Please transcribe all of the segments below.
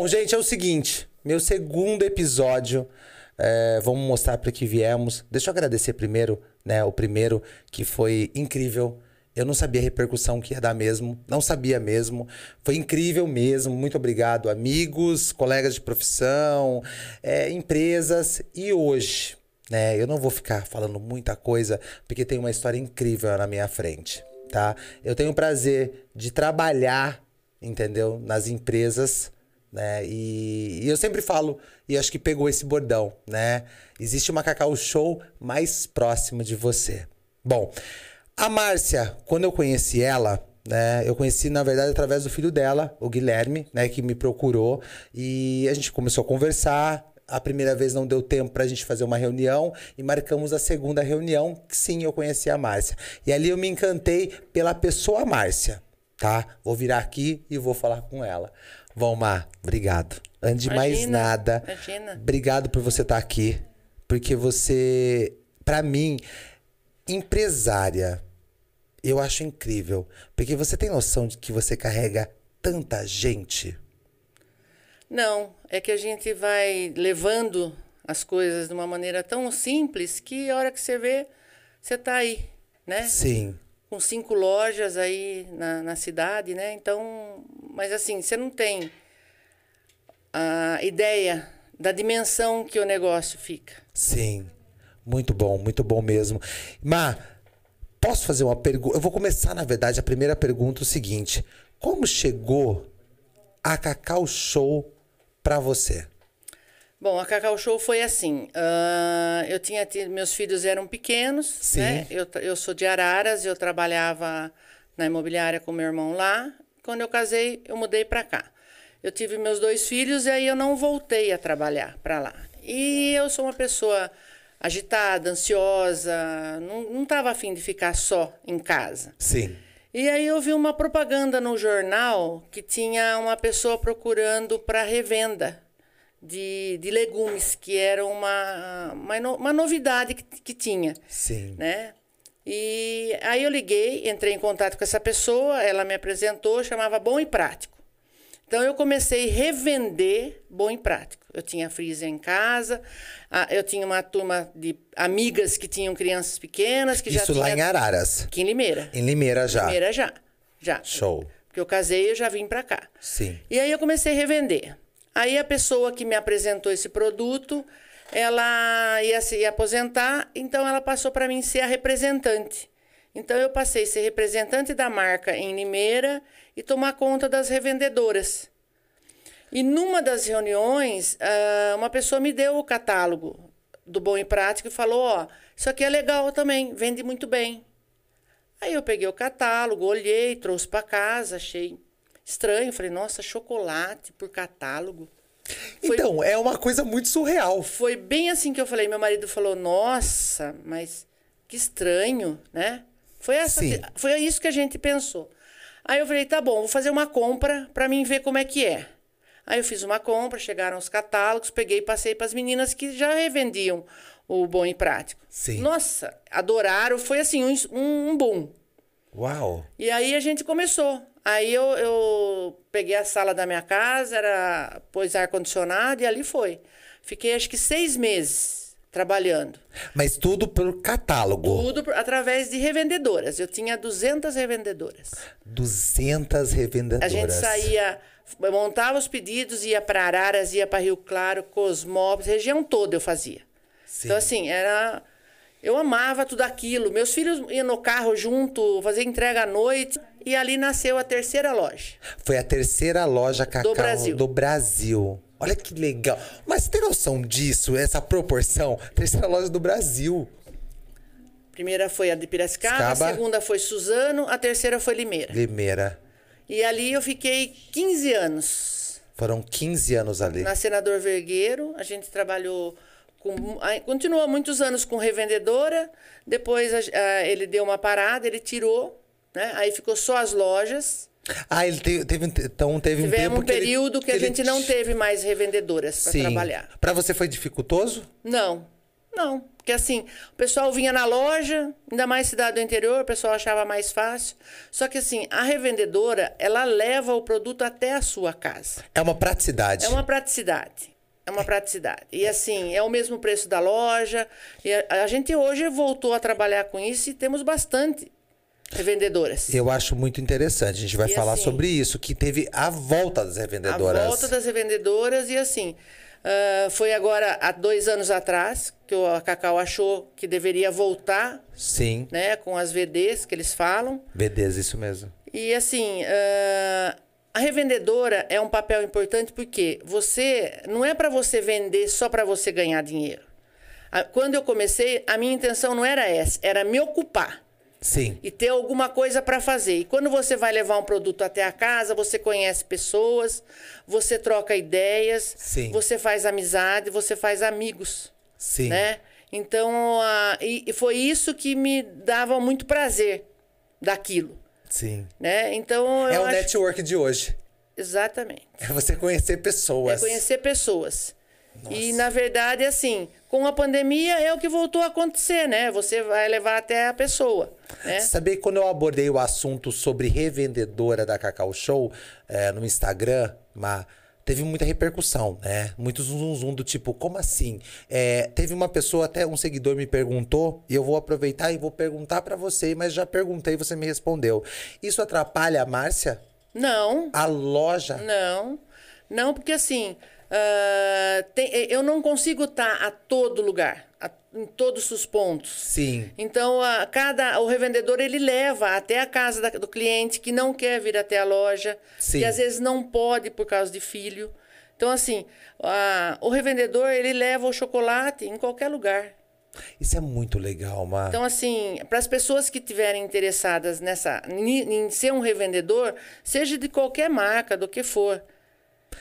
Bom, gente, é o seguinte. Meu segundo episódio. É, vamos mostrar para que viemos. Deixa eu agradecer primeiro, né? O primeiro, que foi incrível. Eu não sabia a repercussão que ia dar mesmo. Não sabia mesmo. Foi incrível mesmo. Muito obrigado, amigos, colegas de profissão, é, empresas. E hoje, né? Eu não vou ficar falando muita coisa, porque tem uma história incrível na minha frente, tá? Eu tenho o prazer de trabalhar, entendeu? Nas empresas né? E, e, eu sempre falo, e acho que pegou esse bordão, né? Existe uma Cacau Show mais próxima de você. Bom, a Márcia, quando eu conheci ela, né? Eu conheci, na verdade, através do filho dela, o Guilherme, né? Que me procurou e a gente começou a conversar. A primeira vez não deu tempo pra gente fazer uma reunião e marcamos a segunda reunião, que sim, eu conheci a Márcia. E ali eu me encantei pela pessoa Márcia, tá? Vou virar aqui e vou falar com ela. Valmar, obrigado. Antes de mais nada, imagina. obrigado por você estar tá aqui. Porque você, para mim, empresária, eu acho incrível. Porque você tem noção de que você carrega tanta gente? Não, é que a gente vai levando as coisas de uma maneira tão simples que a hora que você vê, você tá aí, né? Sim. Com cinco lojas aí na, na cidade, né? Então, mas assim, você não tem a ideia da dimensão que o negócio fica. Sim. Muito bom, muito bom mesmo. Má, posso fazer uma pergunta? Eu vou começar, na verdade, a primeira pergunta é o seguinte: Como chegou a Cacau Show para você? Bom, a Cacau Show foi assim. Uh, eu tinha meus filhos eram pequenos, Sim. né? Eu, eu sou de Araras, eu trabalhava na imobiliária com meu irmão lá. Quando eu casei, eu mudei para cá. Eu tive meus dois filhos e aí eu não voltei a trabalhar para lá. E eu sou uma pessoa agitada, ansiosa, não estava afim de ficar só em casa. Sim. E aí eu vi uma propaganda no jornal que tinha uma pessoa procurando para revenda de, de legumes, que era uma, uma, uma novidade que, que tinha. Sim. Né? E aí eu liguei, entrei em contato com essa pessoa, ela me apresentou, chamava Bom e Prático. Então eu comecei a revender bom e prático. Eu tinha freezer em casa, eu tinha uma turma de amigas que tinham crianças pequenas que Isso já lá em Araras. Aqui em Limeira. Em Limeira já. Limeira já. Já. Show. Porque eu casei e já vim para cá. Sim. E aí eu comecei a revender. Aí a pessoa que me apresentou esse produto, ela ia se aposentar, então ela passou para mim ser a representante. Então eu passei a ser representante da marca em Limeira e tomar conta das revendedoras. E numa das reuniões, ah, uma pessoa me deu o catálogo do Bom e Prático e falou: Ó, isso aqui é legal também, vende muito bem. Aí eu peguei o catálogo, olhei, trouxe para casa, achei estranho. Falei: Nossa, chocolate por catálogo. Foi, então, é uma coisa muito surreal. Foi bem assim que eu falei. Meu marido falou: Nossa, mas que estranho, né? Foi, essa, foi isso que a gente pensou. Aí eu falei: Tá bom, vou fazer uma compra para mim ver como é que é. Aí eu fiz uma compra, chegaram os catálogos, peguei e passei para as meninas que já revendiam o Bom e Prático. Sim. Nossa, adoraram, foi assim, um, um boom. Uau! E aí a gente começou. Aí eu, eu peguei a sala da minha casa, era pôs ar-condicionado e ali foi. Fiquei acho que seis meses trabalhando. Mas tudo pelo catálogo? Tudo através de revendedoras. Eu tinha 200 revendedoras. 200 revendedoras. A gente saía montava os pedidos, ia para Araras, ia para Rio Claro, Cosmópolis, região toda eu fazia. Sim. Então, assim, era. Eu amava tudo aquilo. Meus filhos iam no carro junto, fazer entrega à noite. E ali nasceu a terceira loja. Foi a terceira loja Cacau do Brasil. Do Brasil. Olha que legal. Mas tem noção disso, essa proporção? Terceira loja do Brasil. Primeira foi a de Piracicaba, Escaba. a segunda foi Suzano, a terceira foi Limeira. Limeira. E ali eu fiquei 15 anos. Foram 15 anos ali. Na Senador Vergueiro, a gente trabalhou com, continuou muitos anos com revendedora. Depois a, ele deu uma parada, ele tirou, né? Aí ficou só as lojas. Ah, ele teve, teve então teve um tempo um período que, ele, que a gente não teve mais revendedoras para trabalhar. Para você foi dificultoso? Não. Não, porque assim, o pessoal vinha na loja, ainda mais cidade do interior, o pessoal achava mais fácil. Só que assim, a revendedora, ela leva o produto até a sua casa. É uma praticidade. É uma praticidade. É uma praticidade. E assim, é o mesmo preço da loja. E a, a gente hoje voltou a trabalhar com isso e temos bastante revendedoras. Eu acho muito interessante. A gente vai E falar assim- sobre isso, que teve a volta das revendedoras. A volta das revendedoras e assim. ah, foi agora há dois anos atrás que o- a Cacau achou que deveria voltar, Sim. né, com as VDs que eles falam. BDs, isso mesmo. E assim, ah, a revendedora é um papel importante porque você não é para você vender só para você ganhar dinheiro. Quando eu comecei, a minha intenção não era essa, era me ocupar Sim. e ter alguma coisa para fazer. E quando você vai levar um produto até a casa, você conhece pessoas, você troca ideias, Sim. você faz amizade, você faz amigos, Sim. né? Então, ah, e, e foi isso que me dava muito prazer daquilo, Sim. né? Então, É o acho... network de hoje. Exatamente. É você conhecer É pessoas. conhecer pessoas. E, na verdade, assim, com a pandemia é o que voltou a acontecer, né? Você vai levar até a pessoa, né? Sabia que quando eu abordei o assunto sobre revendedora da Cacau Show é, no Instagram, Ma, teve muita repercussão, né? Muito zum zum do tipo, como assim? É, teve uma pessoa, até um seguidor me perguntou, e eu vou aproveitar e vou perguntar pra você, mas já perguntei e você me respondeu. Isso atrapalha a Márcia? Não, A loja? Não, não, porque assim, ah, tem- eu não consigo estar a todo lugar, a- em todos os pontos. Sim. Então, a, cada, o revendedor ele leva até a casa da- do cliente que não quer vir até a loja, Sim. que às vezes não pode por causa de filho. Então, assim, a- o revendedor ele leva o chocolate em qualquer lugar. Isso é muito legal, Ma. Então, assim, para as pessoas que estiverem interessadas nessa, em, em ser um revendedor, seja de qualquer marca, do que for,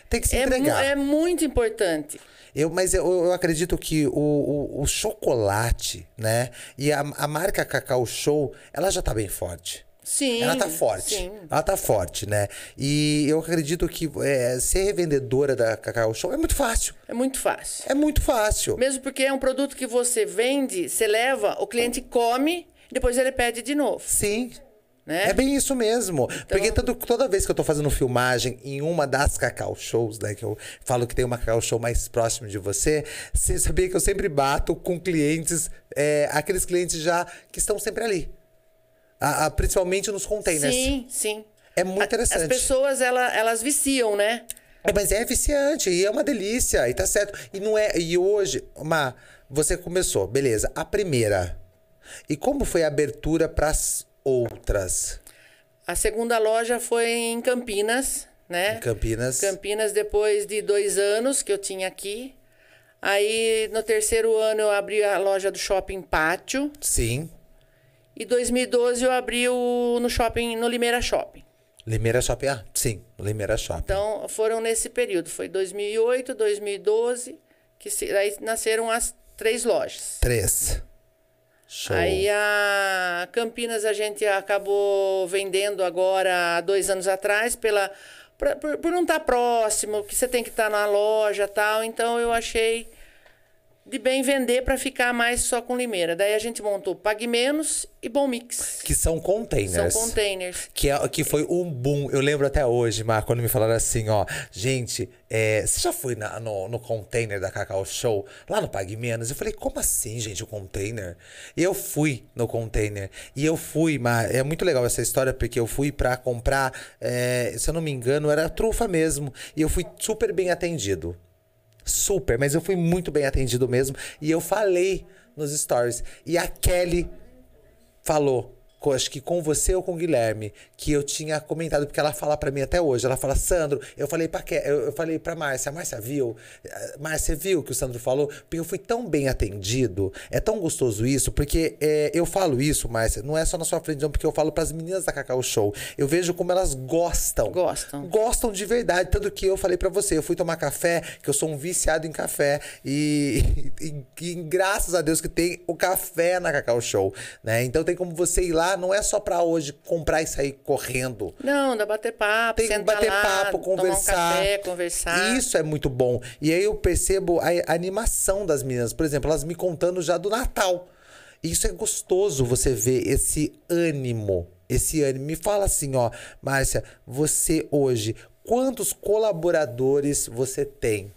Tem que se é, mu- entregar. é muito importante. Eu, mas eu, eu acredito que o, o, o chocolate, né? E a, a marca Cacau Show, ela já tá bem forte. Sim. Ela tá forte. Sim. Ela tá forte, né? E eu acredito que é, ser revendedora da Cacau Show é muito fácil. É muito fácil. É muito fácil. Mesmo porque é um produto que você vende, você leva, o cliente come, depois ele pede de novo. Sim. Né? É bem isso mesmo. Então Porque todo- toda vez que eu tô fazendo filmagem em uma das Cacau Shows, né? Que eu falo que tem uma Cacau Show mais próxima de você, você sabia que eu sempre bato com clientes, é, aqueles clientes já que estão sempre ali. A- a- principalmente nos containers. Sim, sim. É muito A- interessante. As pessoas, ela, elas viciam, né? É, Mas é viciante e é uma delícia, e tá certo. E não é. E hoje, Ma, você começou, beleza. A primeira. E como foi a abertura pras outras? A segunda loja foi em Campinas, né? Em Campinas. Campinas, depois de dois anos que eu tinha aqui. Aí, no terceiro ano, eu abri a loja do Shopping Pátio. Sim. E 2012 eu abri o, no shopping, no Limeira Shopping. Limeira Shopping. Ah, sim, Limeira Shopping. Então, foram nesse período. Foi 2008, 2012, que se, aí nasceram as três lojas. Três. Show. Aí a Campinas a gente acabou vendendo agora há dois anos atrás pela pra- por, por não estar próximo, que você tem que estar na loja tal. Então eu achei de bem vender para ficar mais só com Limeira. Daí a gente montou Pague Menos e Bom Mix. Que são São containers. containers. Que, é, que foi um boom. Eu lembro até hoje, Mar, quando me falaram assim, ó. Gente, é, você já foi na- no, no container da Cacau Show? Lá no Pague Menos? Eu falei, como assim, gente, o container? E eu fui no container. E eu fui, Mar, é muito legal essa história, porque eu fui pra comprar, é, se eu não me engano, era trufa mesmo. E eu fui super bem atendido. Super, mas eu fui muito bem atendido mesmo. E eu falei nos stories. E a Kelly falou, acho que com você ou com o Guilherme, que eu tinha comentado, porque ela fala pra mim até hoje. Ela fala, Sandro, eu falei pra, Ke eu, eu falei pra Márcia, a Márcia viu? Eh, Márcia viu o que o Sandro falou? Porque eu fui tão bem atendido, é tão gostoso isso, porque eh, eu falo isso, Márcia, não é só na sua frente, não, porque eu falo pras meninas da Cacau Show. Eu vejo como elas gostam. Gostam. Gostam de verdade. Tanto que eu falei pra você, eu fui tomar café, que eu sou um viciado em café. E, e- e graças a Deus que tem o café na Cacau Show, né? Então tem como você ir lá Não é só pra hoje comprar e sair correndo. Não, dá bater papo, Tem que bater lá, papo, tomar conversar. um café, conversar. Isso é muito bom. E aí eu percebo a, a animação das meninas. Por exemplo, elas me contando já do Natal. Isso é gostoso você ver esse ânimo. Esse ânimo. Me fala assim, ó, Márcia, você hoje, quantos colaboradores você tem?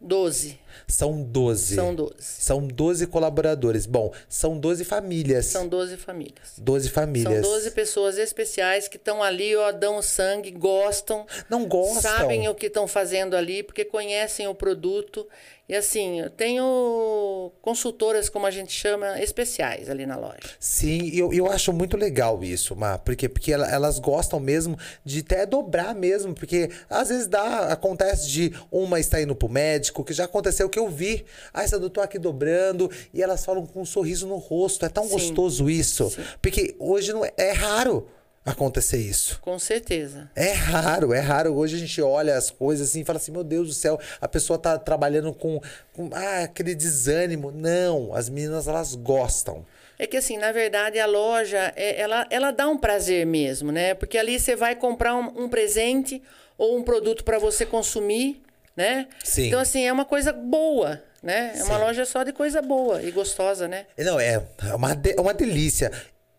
Doze. São 12. São 12. São 12 colaboradores. Bom, são 12 famílias. São 12 famílias. 12 famílias. São 12 pessoas especiais que estão ali, ó, dão sangue, gostam. Não gostam. Sabem o que estão fazendo ali, porque conhecem o produto. E assim, eu tenho consultoras, como a gente chama, especiais ali na loja. Sim, eu, eu acho muito legal isso, Má, porque, porque ela- elas gostam mesmo de até dobrar mesmo, porque às vezes dá, acontece de uma estar indo pro médico, que já aconteceu que eu vi, ah, essa doutora aqui dobrando, e elas falam com um sorriso no rosto, é tão Sim. gostoso isso, Sim. porque hoje não é, é raro acontecer isso. Com certeza. É raro, é raro. Hoje a gente olha as coisas assim e fala assim: meu Deus do céu, a pessoa tá trabalhando com, com ah, aquele desânimo. Não, as meninas elas gostam. É que assim, na verdade, a loja, é- ela, ela dá um prazer mesmo, né? Porque ali você vai comprar um, um presente ou um produto para você consumir, né? Sim. Então, assim, é uma coisa boa, né? É uma Sim. loja só de coisa boa e gostosa, né? Não, é é uma, de- é uma delícia.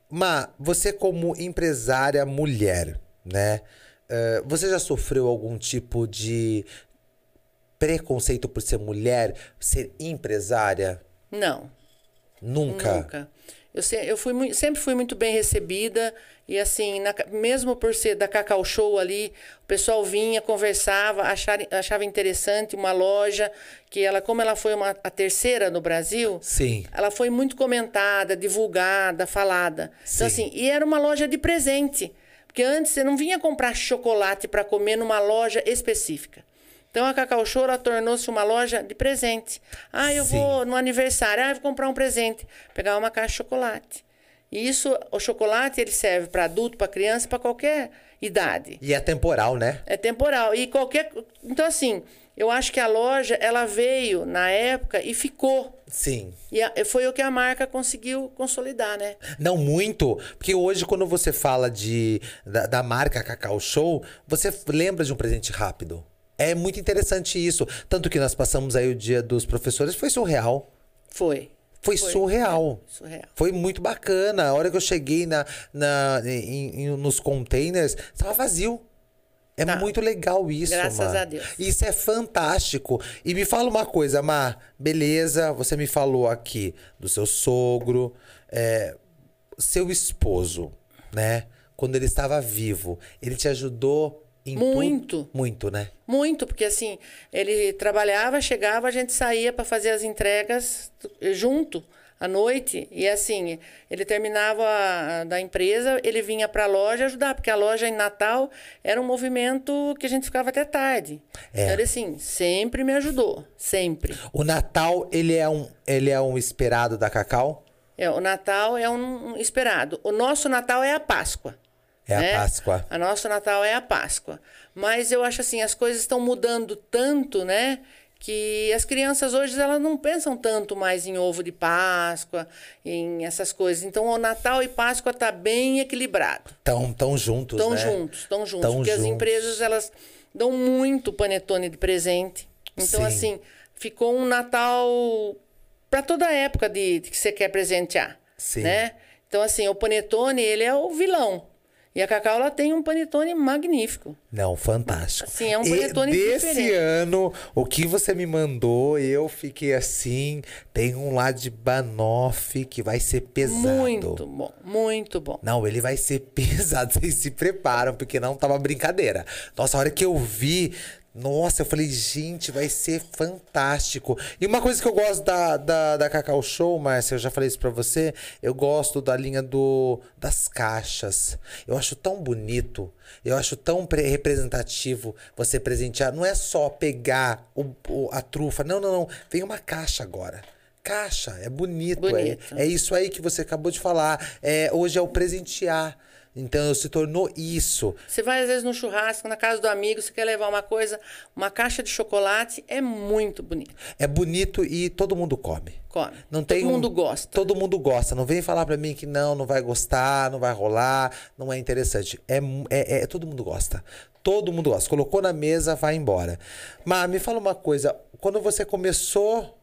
Ma, você como empresária mulher, né? eh, você já sofreu algum tipo de preconceito por ser mulher, ser empresária? Não. Nunca. Nunca. Eu, se- eu fui, sempre fui muito bem recebida. E assim, na mesmo por ser da Cacau Show ali, o pessoal vinha, conversava, achar, achava interessante uma loja que ela, como ela foi uma, a terceira no Brasil, Sim. ela foi muito comentada, divulgada, falada. Então, Sim. assim, e era uma loja de presente. Porque antes você não vinha comprar chocolate para comer numa loja específica. Então a Cacau Show ela tornou-se uma loja de presente. Ah, eu Sim. vou no aniversário, ah, eu vou comprar um presente, pegar uma caixa de chocolate. E isso, o chocolate, ele serve para adulto, para criança, para qualquer idade. E é temporal, né? É temporal. E qualquer. Então, assim, eu acho que a loja, ela veio na época e ficou. Sim. E foi o que a marca conseguiu consolidar, né? Não muito, porque hoje quando você fala de da, da marca Cacau Show, você lembra de um presente rápido. É muito interessante isso, tanto que nós passamos aí o dia dos professores, foi surreal. Foi. Foi, Foi. surreal. Surreal. Foi muito bacana. A hora que eu cheguei na, na, em- em- nos containers, estava vazio. É Tá. muito legal isso, Graças Mar. a Deus. Isso é fantástico. E me fala uma coisa, Mar. Beleza, você me falou aqui do seu sogro, é, seu esposo, né? Quando ele estava vivo, ele te ajudou? Muito. Muito, né? Muito, porque assim, ele trabalhava, chegava, a gente saía para fazer as entregas junto à noite. E assim, ele terminava a- da empresa, ele vinha para a loja ajudar, porque a loja em Natal era um movimento que a gente ficava até tarde. É. Então, ele assim, sempre me ajudou, sempre. O Natal, ele é um, ele é um esperado da Cacau? É, o Natal é um esperado. O nosso Natal é a Páscoa. É a né? Páscoa. A nosso Natal é a Páscoa. Mas eu acho assim, as coisas estão mudando tanto, né? Que as crianças hoje elas não pensam tanto mais em ovo de Páscoa, em essas coisas. Então o Natal e Páscoa tá bem equilibrado. Tão, tão juntos, Estão né? juntos, estão juntos. Tão porque as juntos. empresas elas dão muito panetone de presente. Então, Sim. assim, ficou um Natal para toda a época de, de que você quer presentear. Sim. Né? Então, assim, o panetone, ele é o vilão. E a Cacau, ela tem um panetone magnífico. Não, fantástico. Assim, é um E panetone Desse diferente. ano, o que você me mandou, eu fiquei assim. Tem um lá de banoffee que vai ser pesado. Muito bom, muito bom. Não, ele vai ser pesado. Vocês se preparam, porque não tava brincadeira. Nossa, a hora que eu vi. Nossa, eu falei, gente, vai ser fantástico. E uma coisa que eu gosto da, da, da Cacau Show, Márcia, eu já falei isso pra você, eu gosto da linha do, das caixas. Eu acho tão bonito, eu acho tão pre- representativo você presentear. Não é só pegar o, o- a trufa, não, não, não. Vem uma caixa agora. Caixa, é bonito. é- Bonito. é isso aí que você acabou de falar. É, hoje é o presentear. Então se tornou isso. Você vai às vezes no churrasco, na casa do amigo, você quer levar uma coisa, uma caixa de chocolate, é muito bonito. É bonito e todo mundo come. Come. Não tem Todo um- mundo gosta. Todo mundo gosta. Não vem falar pra mim que não, não vai gostar, não vai rolar, não é interessante. É, é, é- todo mundo gosta. Todo mundo gosta. Colocou na mesa, vai embora. Mas me fala uma coisa. Quando você começou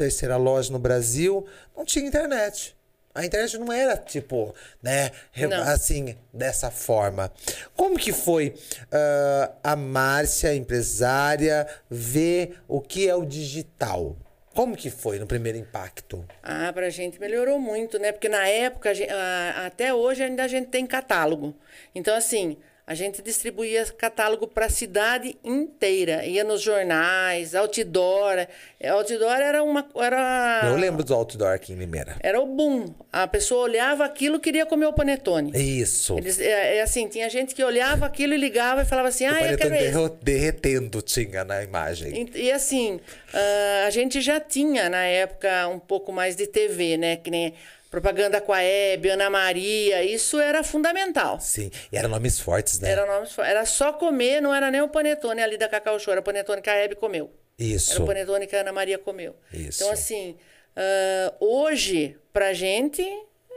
terceira loja no Brasil, não tinha internet. A internet não era tipo, né, Não. assim, dessa forma. Como que foi ah, a Márcia, empresária, ver o que é o digital? Como que foi no primeiro impacto? Ah, pra gente melhorou muito, né? Porque na época, a gen- ah, até hoje ainda a gente tem catálogo. Então, assim, a gente distribuía catálogo para a cidade inteira. Ia nos jornais, outdoor. É, Outdoor era uma. Era, Eu lembro do outdoor aqui em Limeira. Era o boom. A pessoa olhava aquilo e queria comer o panetone. Isso. Eles, é, é assim, tinha gente que olhava aquilo e ligava e falava assim, o ah, eu quero derro- derretendo tinha na imagem. E, e assim, ah, a gente já tinha na época um pouco mais de TV, né? Que nem propaganda com a Hebe, Ana Maria, isso era fundamental. Sim. E eram nomes fortes, né? Era, nomes era só comer, não era nem o panetone ali da Cacau Show, era o panetone que a Hebe comeu. Era Isso. o panetone que a Ana Maria comeu. Isso. Então, assim, ah, hoje, pra gente,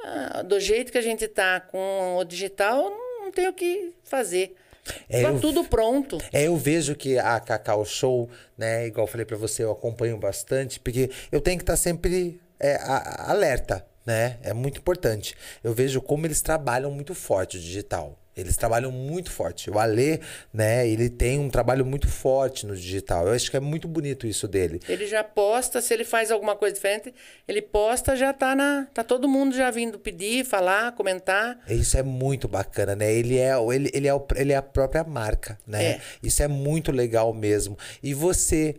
ah, do jeito que a gente tá com o digital, não tem o que fazer. É, tá eu- tudo pronto. É, eu vejo que a Cacau Show, né, igual eu falei pra você, eu acompanho bastante, porque eu tenho que estar sempre é, a- alerta, né? É muito importante. Eu vejo como eles trabalham muito forte o digital. Eles trabalham muito forte. O Alê, né, ele tem um trabalho muito forte no digital. Eu acho que é muito bonito isso dele. Ele já posta, se ele faz alguma coisa diferente, ele posta, já tá na. Tá todo mundo já vindo pedir, falar, comentar. Isso é muito bacana, né? Ele é, o- ele, ele é, o- ele é a própria marca, né? É. Isso é muito legal mesmo. E você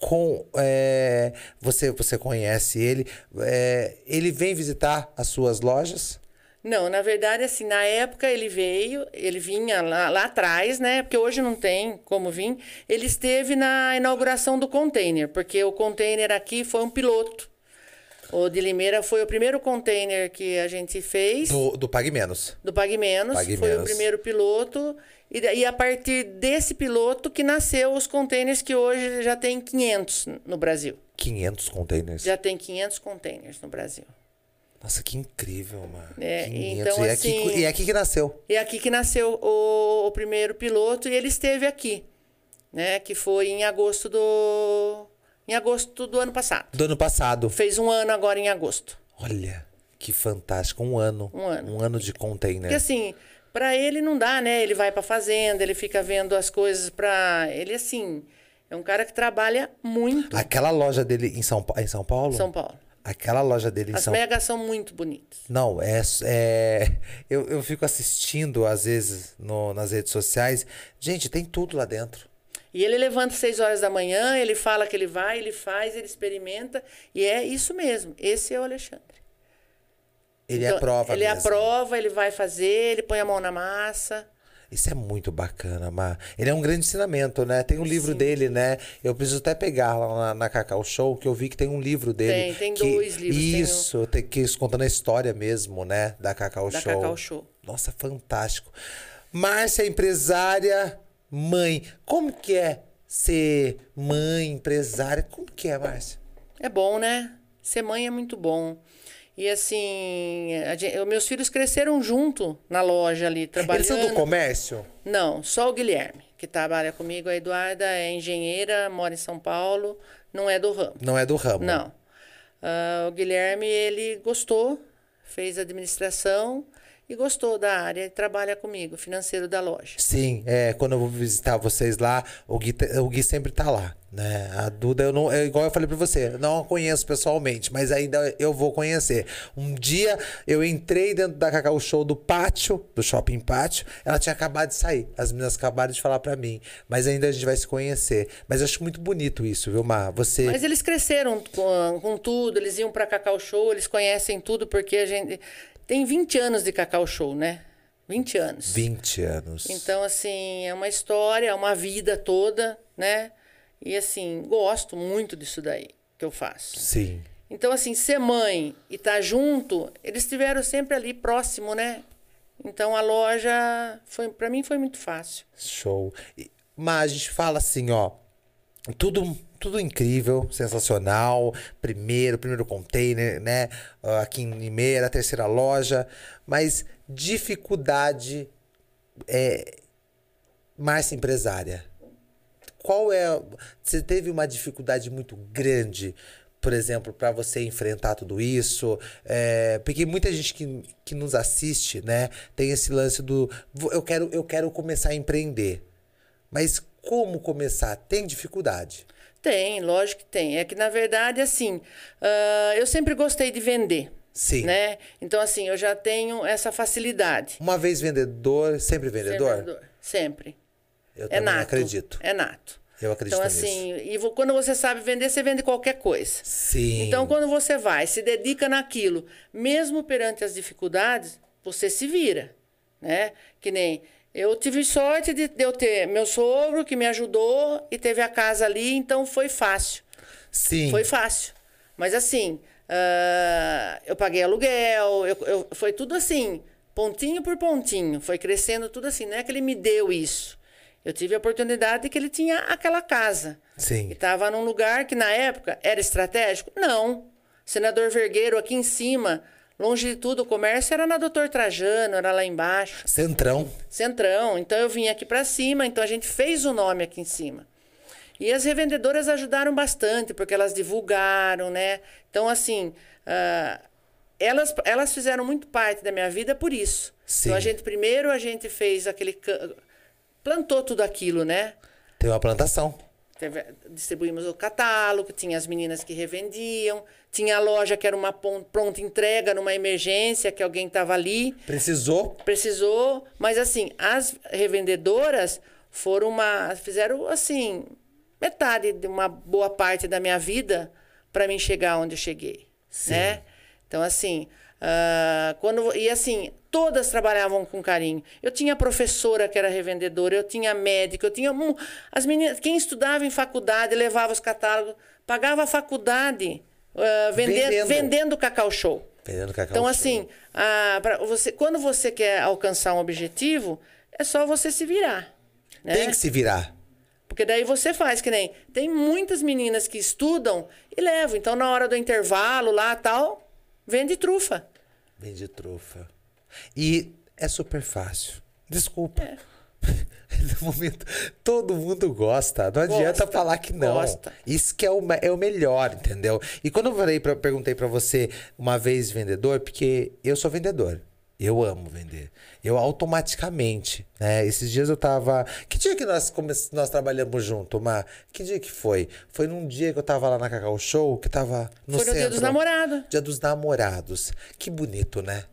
com é, você você conhece ele é, ele vem visitar as suas lojas Não, na verdade, assim, na época ele veio, ele vinha lá, lá atrás, né? Porque hoje não tem como vir. Ele esteve na inauguração do container, porque o container aqui foi um piloto. O de Limeira foi o primeiro container que a gente fez. do, do Pague Menos do Pague Menos, Pague foi Menos. o primeiro piloto. E, daí, a partir desse piloto que nasceu os containers que hoje já tem 500 no Brasil. 500 containers Já tem 500 containers no Brasil. nossa que incrível mano É, 500 então, e, é assim- aqui, e é aqui que nasceu E é aqui que nasceu o, o primeiro piloto e ele esteve aqui, né? Que foi em agosto do em agosto do ano passado. do ano passado Fez um ano agora em agosto. olha que fantástico um ano Um ano. um ano de container Porque assim, para ele não dá, né? Ele vai para fazenda, ele fica vendo as coisas para ele assim, é um cara que trabalha muito aquela loja dele em São, em São Paulo em São Paulo. aquela loja dele em As São megas são muito bonitas. Não, é. é eu, eu fico assistindo, às vezes, no, nas redes sociais. Gente, tem tudo lá dentro. E ele levanta às 6 horas da manhã, ele fala que ele vai, ele faz, ele experimenta, e é isso mesmo. Esse é o Alexandre. Ele Então, é prova Ele mesmo. aprova, ele vai fazer, ele põe a mão na massa. Isso é muito bacana, Mar. Ele é um grande ensinamento, né? Tem um livro dele, né? Eu preciso até pegar lá na, na Cacau Show, que eu vi que tem um livro dele. Tem, tem que- dois livros, tem Isso, tem que isso contando a história mesmo, né? Da Cacau Da Show. Cacau Show. Nossa, fantástico. Márcia, empresária, mãe. Como que é ser mãe, empresária? Como que é, Márcia? É bom, né? Ser mãe é muito bom. E assim, a gen- meus filhos cresceram junto na loja ali, trabalhando. Eles são do comércio? Não, só o Guilherme, que trabalha comigo. A Eduarda é engenheira, mora em São Paulo, não é do ramo. Não é do ramo? Não. Ah, o Guilherme, ele gostou, fez administração e gostou da área e trabalha comigo, financeiro da loja. Sim, é, quando eu vou visitar vocês lá, o Gui, o Gui sempre tá lá, né? A Duda, eu não, é igual eu falei pra você, não a conheço pessoalmente, mas ainda eu vou conhecer. Um dia eu entrei dentro da Cacau Show do pátio, do shopping pátio, ela tinha acabado de sair. As meninas acabaram de falar pra mim, mas ainda a gente vai se conhecer. Mas eu acho muito bonito isso, viu, Mar? Você. Mas eles cresceram com, com tudo, eles iam para Cacau Show, eles conhecem tudo, porque a gente. Tem 20 anos de Cacau Show, né? 20 anos. 20 anos. Então, assim, é uma história, é uma vida toda, né? E, assim, gosto muito disso daí que eu faço. Sim. Então, assim, ser mãe e estar junto, eles estiveram sempre ali próximo, né? Então a loja foi para mim foi muito fácil. Show. Mas a gente fala assim, ó. Tudo, tudo incrível, sensacional. Primeiro, primeiro container, né? Ah, Aqui em Limeira, terceira loja. Mas dificuldade é Márcia empresária. Qual é. Você teve uma dificuldade muito grande, por exemplo, para você enfrentar tudo isso? É, porque muita gente que, que nos assiste, né, tem esse lance do. "Vou- Eu quero, eu quero começar a empreender. Mas como começar? Tem dificuldade. Tem, lógico que tem. É que, na verdade, assim, ah, eu sempre gostei de vender. Sim. Né? Então, assim, eu já tenho essa facilidade. Uma vez vendedor, sempre vendedor? Ser vendedor. Sempre. Eu É nato. acredito. É nato. Eu acredito Então, nisso. assim, e vo- quando você sabe vender, você vende qualquer coisa. Sim. Então, quando você vai, se dedica naquilo, mesmo perante as dificuldades, você se vira, né? Que nem eu tive sorte de de eu ter meu sogro que me ajudou e teve a casa ali, então foi fácil. Sim. Foi fácil. Mas assim, ah, eu paguei aluguel, eu, eu- foi tudo assim, pontinho por pontinho, foi crescendo tudo assim. Não é que ele me deu isso. Eu tive a oportunidade de que ele tinha aquela casa. Sim. E estava num lugar que na época era estratégico? Não. Senador Vergueiro aqui em cima, longe de tudo, o comércio era na Doutor Trajano, era lá embaixo. Centrão. Centrão. Então eu vim aqui para cima, então a gente fez o nome aqui em cima. E as revendedoras ajudaram bastante, porque elas divulgaram, né? Então, assim, ah, elas, elas fizeram muito parte da minha vida por isso. Sim. Então, a gente, primeiro, a gente fez aquele... Plantou tudo aquilo, né? Tem uma plantação. Teve- distribuímos o catálogo, tinha as meninas que revendiam, tinha a loja que era uma pronta entrega numa emergência, que alguém estava ali Precisou. precisou, mas assim, as revendedoras foram uma, fizeram assim, metade de uma boa parte da minha vida para mim chegar onde eu cheguei, né? Então assim, ah, quando e assim, todas trabalhavam com carinho. Eu tinha professora que era revendedora, eu tinha médica, eu tinha um, as meninas, quem estudava em faculdade levava os catálogos, pagava a faculdade ah, vende- Vendendo. vendendo cacau show. Vendendo cacau Então, show. assim, ah, pra você, quando você quer alcançar um objetivo, é só você se virar. Né? Tem que se virar. Porque daí você faz, que nem. Tem muitas meninas que estudam e levam. Então, na hora do intervalo lá tal, vende trufa. Vende trufa. E é super fácil. Desculpa. É. No momento, todo mundo gosta. Não adianta Gosta, falar que não. gosta. Isso que é o, é o melhor, entendeu? E quando eu falei pra, perguntei pra você uma vez vendedor, porque eu sou vendedor. Eu amo vender. Eu automaticamente, né? Esses dias eu tava. Que dia que nós, come... nós trabalhamos junto, Mar? Que dia que foi? Foi num dia que eu tava lá na Cacau Show, que tava no Foi no centro. dia dos namorados. Dia dos namorados. Que bonito, né?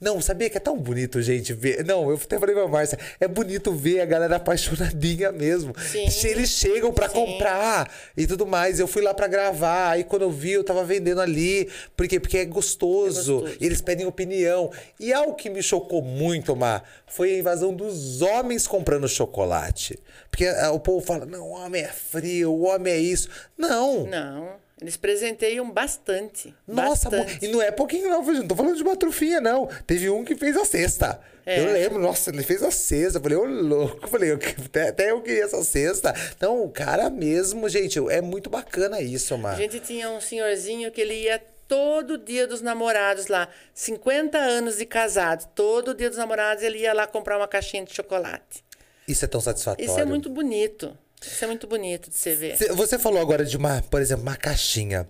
Não, sabia que é tão bonito, gente, ver. Não, eu até falei pra Márcia, é bonito ver a galera apaixonadinha mesmo. Sim. Eles chegam pra Sim. comprar e tudo mais. Eu fui lá pra gravar, aí quando eu vi, eu tava vendendo ali. Por quê? Porque é gostoso. É gostoso. Eles pedem opinião. E algo que me chocou muito, Mar, foi a invasão dos homens comprando chocolate. Porque ah, o povo fala, não, o homem é frio, o homem é isso. Não. Não. Eles presenteiam bastante. Nossa, bastante. e não é pouquinho não, não tô falando de uma trufinha, não. Teve um que fez a cesta. É. Eu lembro, nossa, ele fez a cesta. Eu falei, ô louco, eu falei, eu, até, até eu queria essa cesta. Então, o cara mesmo, gente, é muito bacana isso, A mano. gente tinha um senhorzinho que ele ia todo dia dos namorados lá. 50 anos de casado. Todo dia dos namorados ele ia lá comprar uma caixinha de chocolate. Isso é tão satisfatório. Isso é muito bonito. Isso é muito bonito de você ver. Cê- Você falou agora de uma, por exemplo, uma caixinha.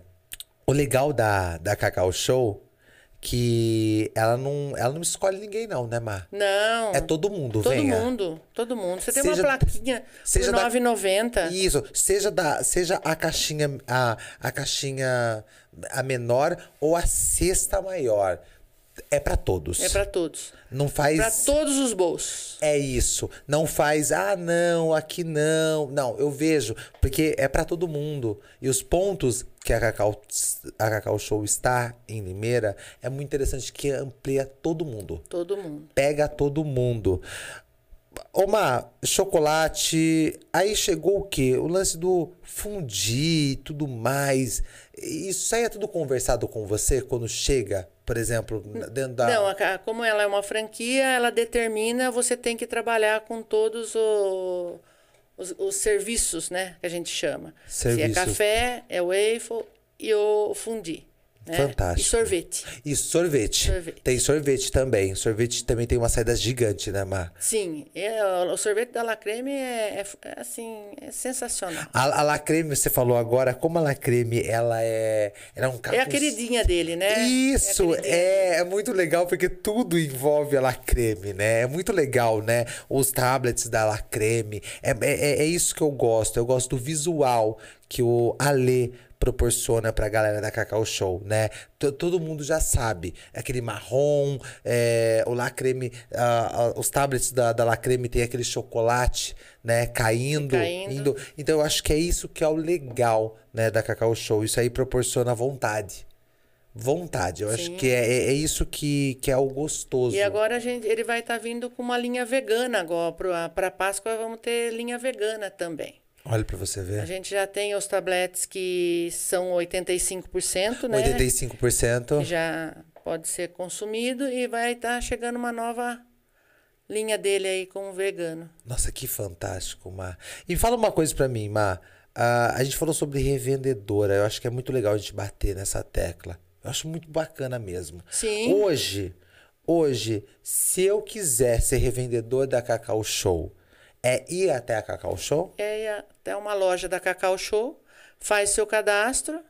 O legal da, da Cacau Show que ela não, ela não escolhe ninguém, não, né, Mar? Não. É todo mundo, Todo venha. mundo. Todo mundo. Você tem Seja- uma plaquinha seja por da- R$ 9,90. Isso, seja da, seja a caixinha a, a caixinha a menor ou a cesta maior. É pra todos. É para todos. Não faz Para todos os bolsos. É isso. Não faz, ah, não, aqui não. Não, eu vejo, porque é pra todo mundo. E os pontos que a Cacau, a Cacau Show está em Limeira é muito interessante que amplia todo mundo Todo mundo. pega todo mundo. Oma, chocolate. Aí chegou o quê? O lance do fundir e tudo mais. Isso aí é tudo conversado com você quando chega Por exemplo, dentro da. Não, a- como ela é uma franquia, ela determina, você tem que trabalhar com todos o- os, os serviços, né? Que a gente chama. Se é café, é waffle e o fundi. Né? Fantástico. E sorvete. E sorvete. Sorvete. Tem sorvete também. Sorvete também tem uma saída gigante, né, Mar? Sim, é, o sorvete da La Creme é, é- é, assim, é sensacional. A, a La Creme, você falou agora, como a La Creme, ela é. Ela é um É a queridinha dele, né? Isso, É queridinha. é, é muito legal porque tudo envolve a La Creme, né? É muito legal, né? Os tablets da La Creme. É, é, é isso que eu gosto. Eu gosto do visual que o Ale proporciona pra galera da Cacau Show, né? T- Todo mundo já sabe. Aquele marrom, é, o La Creme, ah, ah, os tablets da, da La Creme tem aquele chocolate, né? Caindo, Caindo. indo. Então eu acho que é isso que é o legal, né, da Cacau Show. Isso aí proporciona vontade. Vontade. Eu acho Sim. que é, é, é isso que, que é o gostoso. E agora a gente, ele vai estar vindo com uma linha vegana agora. Para Páscoa vamos ter linha vegana também. Olha pra você A ver. gente já tem os tabletes que são 85%, né? 85%. Que já pode ser consumido e vai estar chegando uma nova linha dele aí com o vegano. Nossa, que fantástico, Mar. E fala uma coisa pra mim, Mar. Ah, a gente falou sobre revendedora. Eu acho que é muito legal a gente bater nessa tecla. Eu acho muito bacana mesmo. Sim. Hoje, hoje, se eu quiser ser revendedor da Cacau Show, é ir até a Cacau Show? É ir até uma loja da Cacau Show, faz seu cadastro,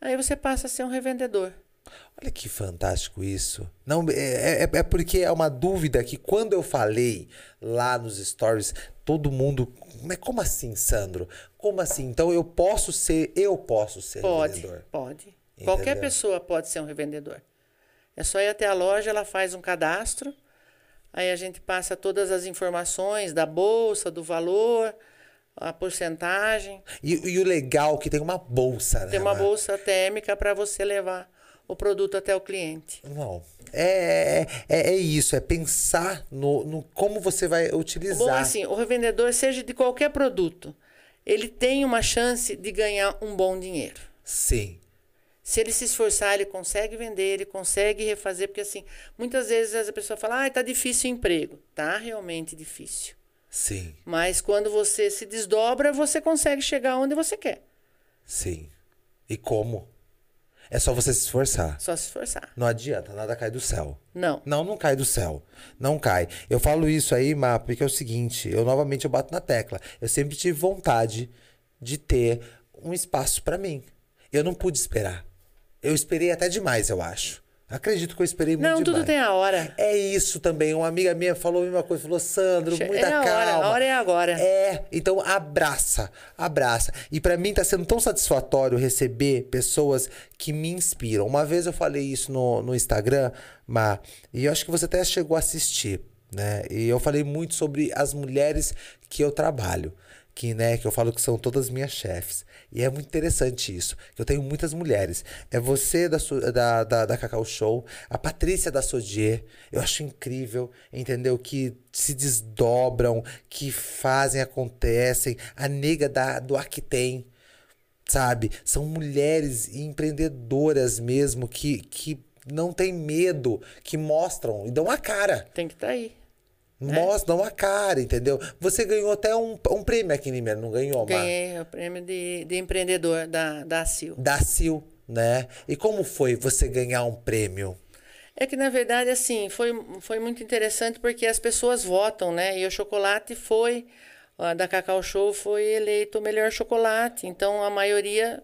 aí você passa a ser um revendedor. Olha que fantástico isso. Não, é, é, é porque é uma dúvida que quando eu falei lá nos stories, todo mundo. Mas como assim, Sandro? Como assim? Então eu posso ser, eu posso ser Pode, revendedor. pode. Qualquer Entendeu? pessoa pode ser um revendedor. É só ir até a loja, ela faz um cadastro, aí a gente passa todas as informações da bolsa, do valor, a porcentagem. E, e o legal é que tem uma bolsa, né? Tem uma bolsa térmica para você levar o produto até o cliente. Não. É, é, é isso, é pensar no, no como você vai utilizar. Bom, assim, o revendedor, seja de qualquer produto, ele tem uma chance de ganhar um bom dinheiro. Sim. Se ele se esforçar, ele consegue vender, ele consegue refazer, porque assim, muitas vezes a pessoa fala, ah, tá difícil o emprego. Tá realmente difícil. Sim. Mas quando você se desdobra, você consegue chegar onde você quer. Sim. E como? É só você se esforçar. Só se esforçar. Não adianta, nada cai do céu. Não. Não, não cai do céu. Não cai. Eu falo isso aí, Má, porque é o seguinte, eu novamente eu bato na tecla. Eu sempre tive vontade de ter um espaço pra mim. Eu não pude esperar. Eu esperei até demais, eu acho. Acredito que eu esperei muito Não, demais. tudo tem a hora. É isso também. Uma amiga minha falou a mesma coisa. Falou, Sandro, muita é a hora, calma. a hora é agora. É, então abraça, abraça. E pra mim tá sendo tão satisfatório receber pessoas que me inspiram. Uma vez eu falei isso no, no Instagram, Má, e eu acho que você até chegou a assistir, né? E eu falei muito sobre as mulheres que eu trabalho. Que, né, que eu falo que são todas minhas chefes. E é muito interessante isso. Eu tenho muitas mulheres. É você da, da, da, da Cacau Show, a Patrícia da Sodier. Eu acho incrível, entendeu? Que se desdobram, que fazem, acontecem. A nega da, do Actem, sabe? São mulheres empreendedoras mesmo que, que não tem medo, que mostram e dão a cara. Tem que estar aí. Mostram a cara, entendeu? Você ganhou até um, um prêmio aqui em Limeira, não ganhou, Mar? Ganhei o prêmio de, de empreendedor da, da ACIL. Da Sil, né? E como foi você ganhar um prêmio? É que, na verdade, assim, foi, foi muito interessante porque as pessoas votam, né? E o chocolate foi, a da Cacau Show foi eleito o melhor chocolate. Então, a maioria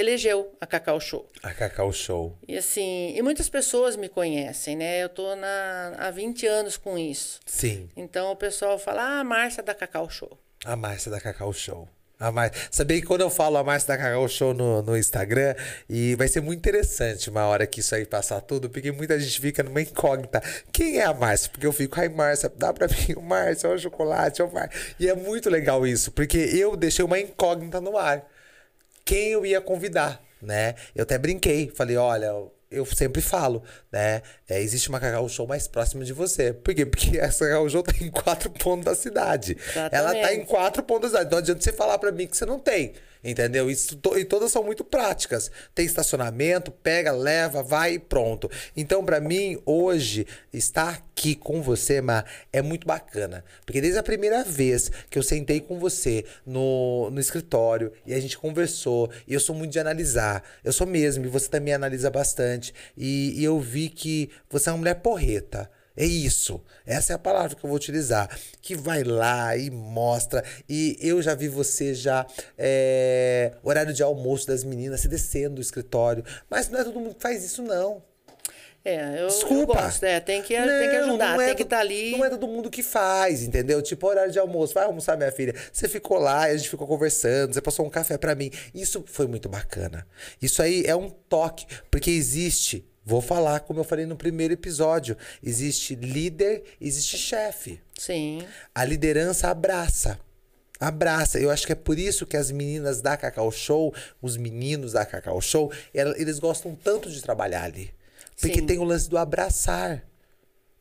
elegeu a Cacau Show. A Cacau Show. E assim, e muitas pessoas me conhecem, né? Eu tô na, há 20 anos com isso. Sim, Então, o pessoal fala, ah, Márcia da Cacau Show. a Márcia da Cacau Show. A Mar... Sabia que quando eu falo a Márcia da Cacau Show no, no Instagram, e vai ser muito interessante uma hora que isso aí passar tudo, porque muita gente fica numa incógnita. Quem é a Márcia? Porque eu fico, ai Márcia, dá pra mim o Márcia, é o chocolate, é o Mar... E é muito legal isso, porque eu deixei uma incógnita no ar. Quem eu ia convidar, né? Eu até brinquei, falei, olha, eu sempre falo, né? É, existe uma Cacau Show mais próxima de você. Por quê? Porque essa Cacau Show tá em quatro pontos da cidade. Ela tá em Exatamente. quatro pontos da cidade. Não adianta você falar pra mim que você não tem. Entendeu? Isso, to- e todas são muito práticas. Tem estacionamento, pega, leva, vai e pronto. Então, pra mim, hoje, estar aqui com você, Mar, é muito bacana. Porque desde a primeira vez que eu sentei com você no, no escritório e a gente conversou, e eu sou muito de analisar, eu sou mesmo, e você também analisa bastante, e, e eu vi que você é uma mulher porreta. É isso. Essa é a palavra que eu vou utilizar. Que vai lá e mostra. E eu já vi você já. é, horário de almoço das meninas, se descendo do escritório. Mas não é todo mundo que faz isso, não. É, eu, eu Desculpa. gosto, é, tem que, tem que Não, ajudar, não é tem que estar ali. Não é todo mundo que faz, entendeu? Tipo, horário de almoço, vai almoçar, minha filha. Você ficou lá a gente ficou conversando, você passou um café pra mim. Isso foi muito bacana. Isso aí é um toque, porque existe, vou falar como eu falei no primeiro episódio, existe líder, existe chefe. Sim. A liderança abraça. Abraça. Eu acho que é por isso que as meninas da Cacau Show, os meninos da Cacau Show, eles gostam tanto de trabalhar ali. Porque Sim. tem o lance do abraçar.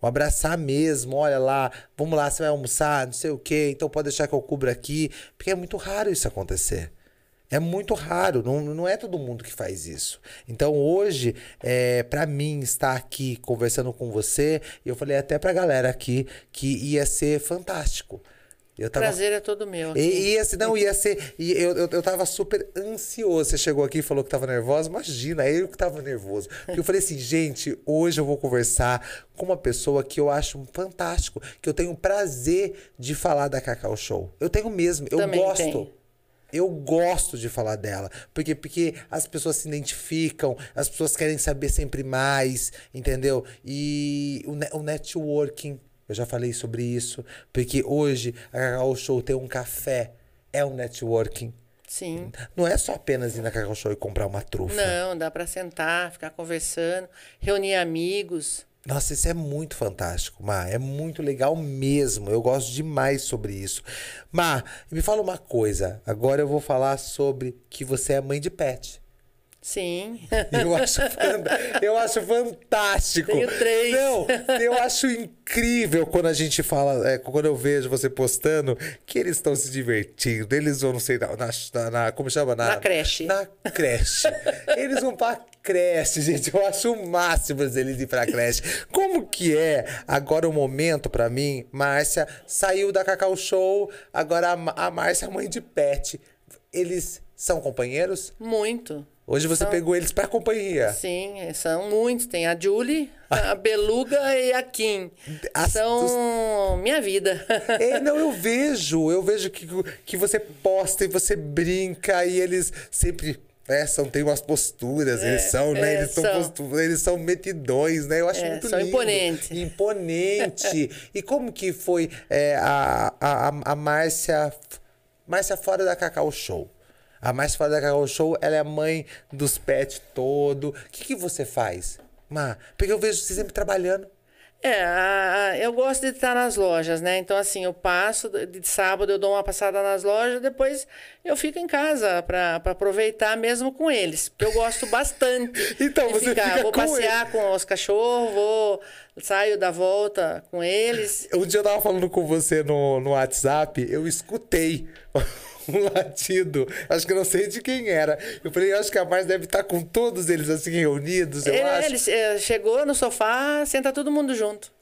O abraçar mesmo, olha lá, vamos lá, você vai almoçar, não sei o quê, então pode deixar que eu cubra aqui. Porque é muito raro isso acontecer. É muito raro, não, não é todo mundo que faz isso. Então hoje, é, para mim, estar aqui conversando com você, eu falei até pra galera aqui que ia ser fantástico. Eu tava Prazer é todo meu. aqui. e, ia ser, não, ia ser. E eu, eu, eu tava super ansioso. Você chegou aqui e falou que tava nervosa. Imagina, eu que tava nervoso. Porque eu falei assim, gente, hoje eu vou conversar com uma pessoa que eu acho fantástico, que eu tenho prazer de falar da Cacau Show. Eu tenho mesmo, eu Também gosto. tenho. Eu gosto de falar dela. Porque, porque as pessoas se identificam, as pessoas querem saber sempre mais, entendeu? E o, ne- o networking, eu já falei sobre isso. Porque hoje a Cacau Show tem um café, é um networking. Sim. Não é só apenas ir na Cacau Show e comprar uma trufa. Não, dá pra sentar, ficar conversando, reunir amigos. Nossa, isso é muito fantástico, Má. É muito legal mesmo. Eu gosto demais sobre isso. Má, me fala uma coisa. Agora eu vou falar sobre que você é mãe de pet. Sim. Eu acho, eu acho fantástico. Tenho três. Não, eu acho incrível quando a gente fala, é, quando eu vejo você postando, que eles estão se divertindo. Eles vão, não sei, na, na- na- como chama? Na creche. Na creche. Eles vão pra creche, gente. Eu acho o máximo eles ir pra creche. Como que é agora o momento pra mim? Márcia saiu da Cacau Show, agora a, a Márcia é mãe de pet. Eles são companheiros? Muito. Hoje você São- pegou eles pra companhia. Sim, são muitos. Tem a Julie, a Beluga e a Kim. As- são minha vida. É, não, eu vejo, eu vejo que, que você posta e você brinca e eles sempre. É, são, tem umas posturas, eles são, né? é, eles, são eles são metidões, né? Eu acho É, muito são lindo. imponentes. Imponente. e como que foi é, a, a, a- a Márcia. Márcia fora da Cacau Show. A Márcia fora da Cacau Show, ela é a mãe dos pets todo. O que, que você faz? Má, porque eu vejo você sempre trabalhando. É, eu gosto de estar nas lojas, né? Então, assim, eu passo, de sábado eu dou uma passada nas lojas, depois eu fico em casa para aproveitar mesmo com eles. Eu gosto bastante Então, de você ficar. fica vou com passear com os cachorros, vou, saio da volta com eles. Um dia eu tava falando com você no, no WhatsApp, eu escutei um latido. Acho que eu não sei de quem era. Eu falei, acho que a Márcia deve estar com todos eles assim reunidos, eu Ele, acho. ele, eh, chegou no sofá, senta todo mundo junto.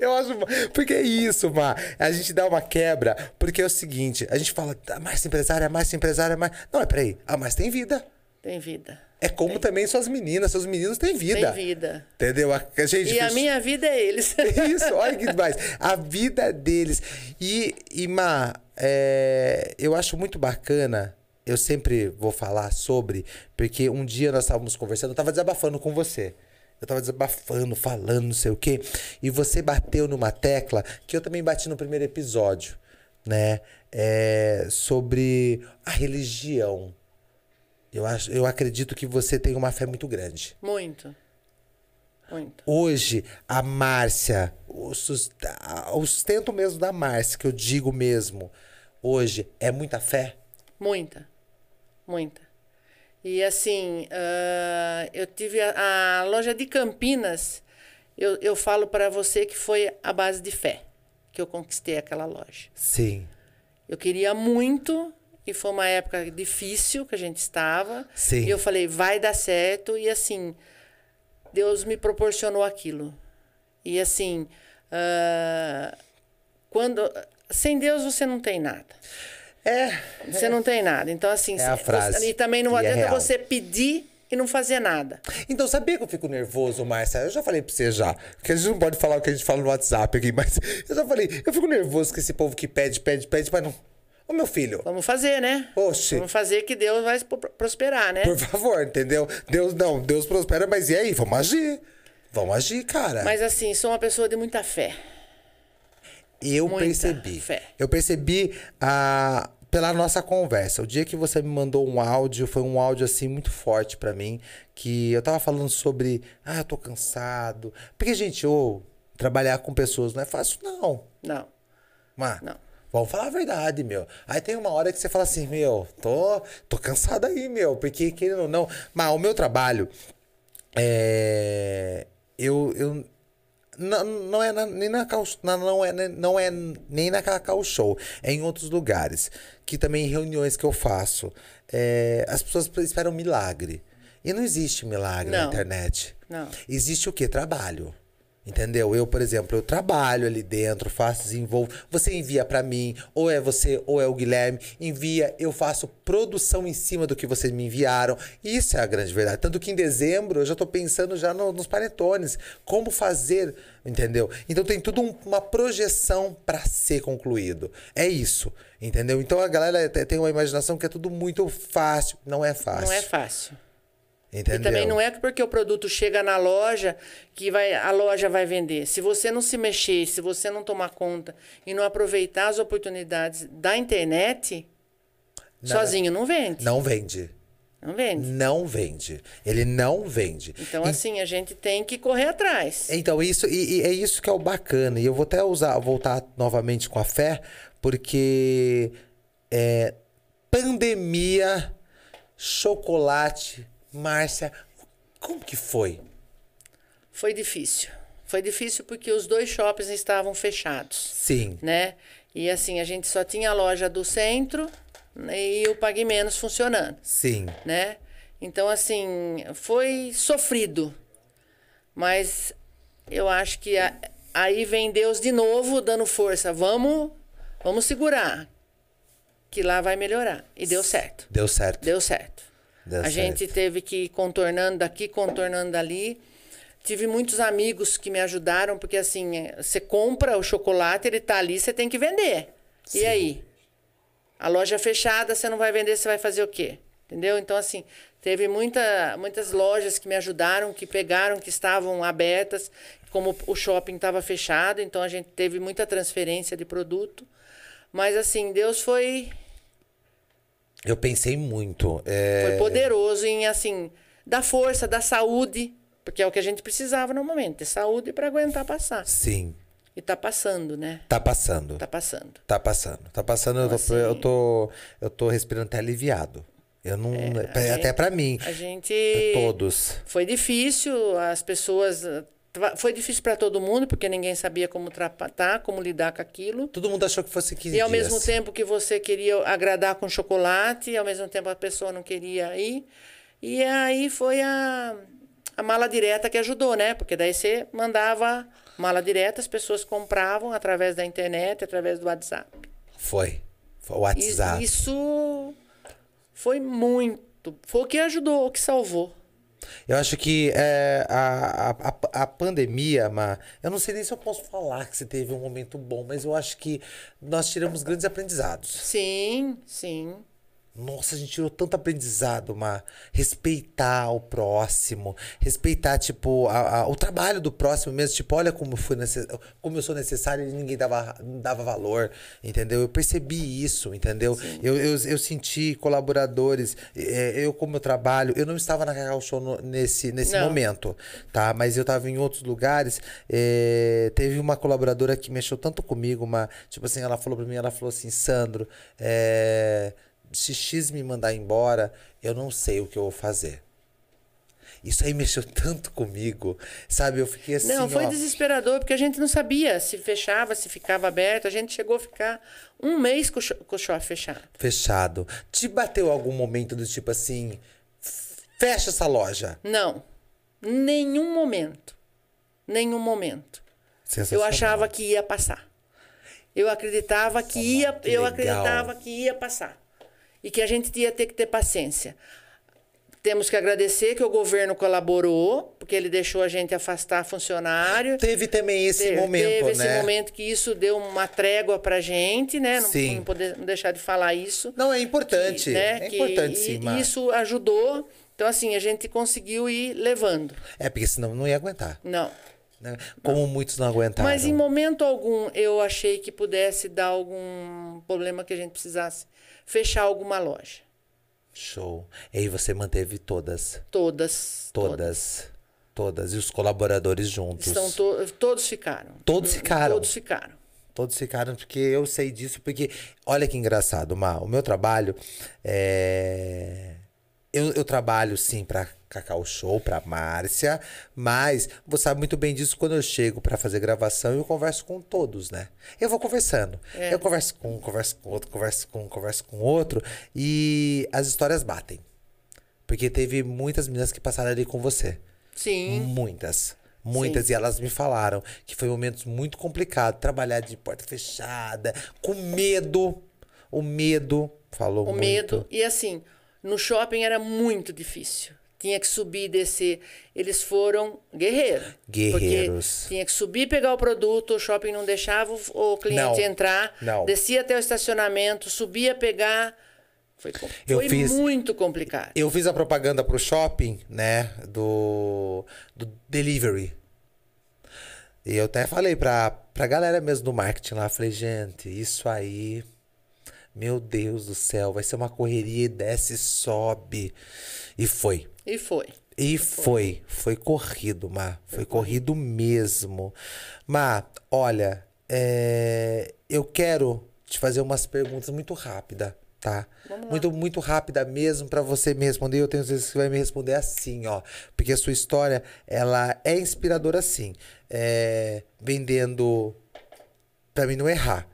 Eu acho. Porque é isso, Má. A gente dá uma quebra, porque é o seguinte: a gente fala, a Márcia empresária, a Márcia empresária, a Márcia. Não, é peraí. A Márcia tem vida. Tem vida. É como também suas meninas, seus meninos têm vida. Tem vida. Entendeu? A, gente E a minha vida é eles. Isso, olha que demais. A vida deles. E, e Má, é, eu acho muito bacana. Eu sempre vou falar sobre, porque um dia nós estávamos conversando, eu estava desabafando com você. Eu tava desabafando, falando, não sei o quê. E você bateu numa tecla que eu também bati no primeiro episódio, né? É, sobre a religião. Eu, acho, eu acredito que você tem uma fé muito grande. Muito. Muito. Hoje, a Márcia, o sustento mesmo da Márcia, que eu digo mesmo, hoje, é muita fé? Muita. Muita. E assim, ah, eu tive a, a loja de Campinas, eu, eu falo para você que foi a base de fé que eu conquistei aquela loja. Sim. Eu queria muito e foi uma época difícil que a gente estava. Sim. E eu falei, vai dar certo. E assim, Deus me proporcionou aquilo. E assim, ah, quando sem Deus você não tem nada. É. Você não tem nada. Então, assim, É a você- frase. e também não é adianta real. você pedir e não fazer nada. Então, sabia que eu fico nervoso, Márcia? Eu já falei pra você já. Que a gente não pode falar o que a gente fala no WhatsApp aqui, mas eu já falei. Eu fico nervoso com esse povo que pede, pede, pede, mas não. Ô, meu filho, Vamos fazer, né? Oxe. Vamos fazer que Deus vai pro- prosperar, né? por favor, entendeu? Deus não, Deus prospera, mas e aí? Vamos agir. Vamos agir, cara. Mas assim, sou uma pessoa de muita fé. eu muita percebi. fé. Eu percebi a pela nossa conversa. O dia que você me mandou um áudio, foi um áudio assim muito forte pra mim, que eu tava falando sobre, ah, eu tô cansado. Porque gente, ô, trabalhar com pessoas não é fácil não. Não. Mas, Não. Vamos falar a verdade, meu. Aí tem uma hora que você fala assim, meu, tô, tô cansado aí, meu, porque querendo ou não. Mas o meu trabalho é. Eu. eu não, não é na- nem na na- não é não é nem na Cacau Show, é em outros lugares que também em reuniões que eu faço, é, as pessoas esperam milagre e não existe milagre na Não. internet. Não. Existe o que? Trabalho. Entendeu? Eu, por exemplo, eu trabalho ali dentro, faço, desenvolvo. Você envia pra mim, ou é você, ou é o Guilherme. Envia, eu faço produção em cima do que vocês me enviaram. Isso é a grande verdade. Tanto que em dezembro eu já tô pensando já no- nos panetones. Como fazer, entendeu? Então tem tudo um- uma projeção pra ser concluído. É isso, entendeu? Então a galera te- tem uma imaginação que é tudo muito fácil. Não é fácil. Não é fácil. Entendeu? E também não é porque o produto chega na loja que vai, a loja vai vender. Se você não se mexer, se você não tomar conta e não aproveitar as oportunidades da internet, sozinho não vende. Não vende. Não vende. Não vende. Ele não vende. Então, assim, a gente tem que correr atrás. Então, isso, e, e é isso que é o bacana. E eu vou até usar, voltar novamente com a fé, porque é, pandemia, chocolate, Márcia, como que foi? Foi difícil. Foi difícil porque os dois shoppings estavam fechados, Sim. né? E assim, a gente só tinha a loja do centro e o Pague Menos funcionando. Sim. né? Então, assim, foi sofrido. Mas eu acho que a- aí vem Deus de novo dando força. Vamos, vamos segurar. Que lá vai melhorar. E deu certo. Deu certo. Deu certo. Deu a certo. gente teve que ir contornando daqui, contornando dali. Tive muitos amigos que me ajudaram, porque assim, é, você compra o chocolate, ele tá ali, você tem que vender. Sim. E aí? A loja fechada, você não vai vender, você vai fazer o quê? Entendeu? Então, assim, teve muita, muitas lojas que me ajudaram, que pegaram, que estavam abertas, como o shopping estava fechado, então a gente teve muita transferência de produto. Mas, assim, Deus foi, Eu pensei muito. é, foi poderoso em, assim, dar força, dar saúde, porque é o que a gente precisava no momento, ter saúde para aguentar passar. Sim. E tá passando, né? Tá passando. Tá passando. Tá passando. Tá passando, eu, tô, assim- eu, tô, eu tô respirando até aliviado. Eu não. a até pra mim. A gente. Pra todos. Foi difícil, as pessoas. Foi difícil para todo mundo, porque ninguém sabia como tratar, como lidar com aquilo. Todo mundo achou que fosse 15 E ao dias. mesmo tempo que você queria agradar com chocolate, e ao mesmo tempo a pessoa não queria ir. E aí foi a, a mala direta que ajudou, né? Porque daí você mandava mala direta, as pessoas compravam através da internet, através do WhatsApp. Foi. Foi o WhatsApp. isso foi muito. Foi o que ajudou, o que salvou. Eu acho que é, a, a, a, pandemia, Ma, eu não sei nem se eu posso falar que você teve um momento bom, mas eu acho que nós tiramos grandes aprendizados. Sim, sim. Nossa, a gente tirou tanto aprendizado, Ma. Respeitar o próximo, respeitar, tipo, a- a- o trabalho do próximo mesmo. Tipo, olha como, foi necess... como eu sou necessário e ninguém dava, dava valor, entendeu? Eu percebi isso, entendeu? Eu, eu, eu senti colaboradores, é, eu como eu trabalho, eu não estava na Cacau Show no- nesse, nesse Não. momento, tá? Mas eu estava em outros lugares. é, teve uma colaboradora que mexeu tanto comigo, uma, tipo assim, ela falou pra mim, ela falou assim, Sandro, é, se X me mandar embora, eu não sei o que eu vou fazer. Isso aí mexeu tanto comigo, sabe? Eu fiquei assim. Não, foi ó, desesperador, porque a gente não sabia se fechava, se ficava aberto. A gente chegou a ficar um mês com o, shopping fechado. fechado. Te bateu algum momento do tipo assim, fecha essa loja? Não. Nenhum momento. Nenhum momento. Eu achava que ia passar. Eu acreditava que ia, que eu acreditava que ia passar. E que a gente ia ter que ter paciência. Temos que agradecer que o governo colaborou, porque ele deixou a gente afastar funcionário. Teve também esse Teve- momento, teve esse né? momento que isso deu uma trégua pra gente, né? Não, Sim. não poder não deixar de falar isso. Não, é importante. Que, né, É que- importante, sim, e Mar. isso ajudou. Então, assim, a gente conseguiu ir levando. É, porque senão não ia aguentar. Não. Né? Como muitos não aguentaram. Mas em momento algum eu achei que pudesse dar algum problema que a gente precisasse fechar alguma loja. Show. E aí você manteve todas. Todas. Todas. Todas. E os colaboradores juntos. Estão to- todos ficaram. Todos ficaram? Todos ficaram. Todos ficaram, porque eu sei disso, porque olha que engraçado, Mar. O meu trabalho é. Eu, eu trabalho sim pra Cacau Show, pra Márcia, mas você sabe muito bem disso quando eu chego pra fazer gravação eu converso com todos, né? Eu vou conversando. É. Eu converso com um, converso com outro, converso com um, converso com outro e as histórias batem. Porque teve muitas meninas que passaram ali com você. Sim. Muitas. Muitas. E elas me falaram que foi momentos muito complicados. Trabalhar de porta fechada, com medo. O medo falou o muito. medo. E assim, no shopping era muito difícil. Tinha que subir e descer. Eles foram guerreiros. Guerreiros. Porque tinha que subir e pegar o produto, o shopping não deixava o cliente Não, entrar. não. Descia até o estacionamento, subia pegar. Foi, foi fiz- muito complicado. Eu fiz a propaganda pro shopping, né? Do, do delivery. E eu até falei pra, pra galera mesmo do marketing lá. Falei, gente, isso aí. Meu Deus do céu, vai ser uma correria e desce e sobe. E foi. E foi. E foi, foi corrido, Má. Foi corrido mesmo. Má, olha, é, eu quero te fazer umas perguntas muito rápidas, tá? Muito, muito rápida mesmo pra você me responder. Eu tenho certeza que você vai me responder assim, ó. Porque a sua história, ela é inspiradora sim. É, vendendo, pra mim não errar,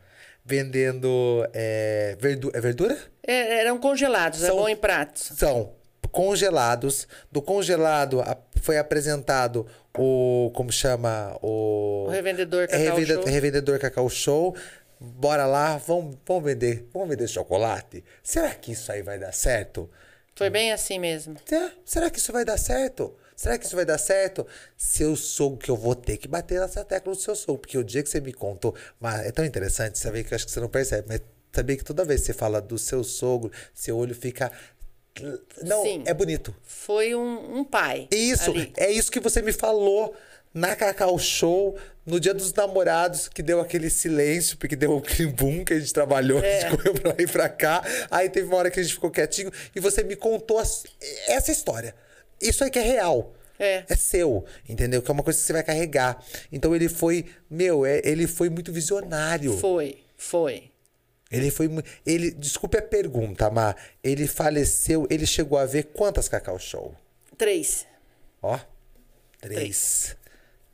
vendendo é, verdu é verdura? É, eram congelados, é São- bom em pratos. são congelados. Do congelado a- foi apresentado o. Como chama? O. O revendedor É, Cacau revende- Show. Revendedor Cacau Show. Bora lá, vamos, vamos vender. Vamos vender chocolate? Será que isso aí vai dar certo? Foi bem assim mesmo. É, Será que isso vai dar certo? Será que isso vai dar certo? Seu sogro, que eu vou ter que bater nessa tecla do seu sogro. Porque o dia que você me contou. Mas é tão interessante saber que eu acho que você não percebe. Mas saber que toda vez que você fala do seu sogro, seu olho fica. Não, Sim. é bonito. Foi um, um pai. Isso, ali. é isso que você me falou na Cacau Show, no dia dos namorados, que deu aquele silêncio, porque deu aquele boom que a gente trabalhou, a É. gente correu pra lá e pra cá. Aí teve uma hora que a gente ficou quietinho e você me contou essa história. Isso aí que é real. É. É seu, entendeu? Que é uma coisa que você vai carregar. Então ele foi, meu, é- ele foi muito visionário. Foi, foi. Ele foi. Ele, desculpe a pergunta, Mar. Ele faleceu, ele chegou a ver quantas Cacau Show? Três. Ó, três.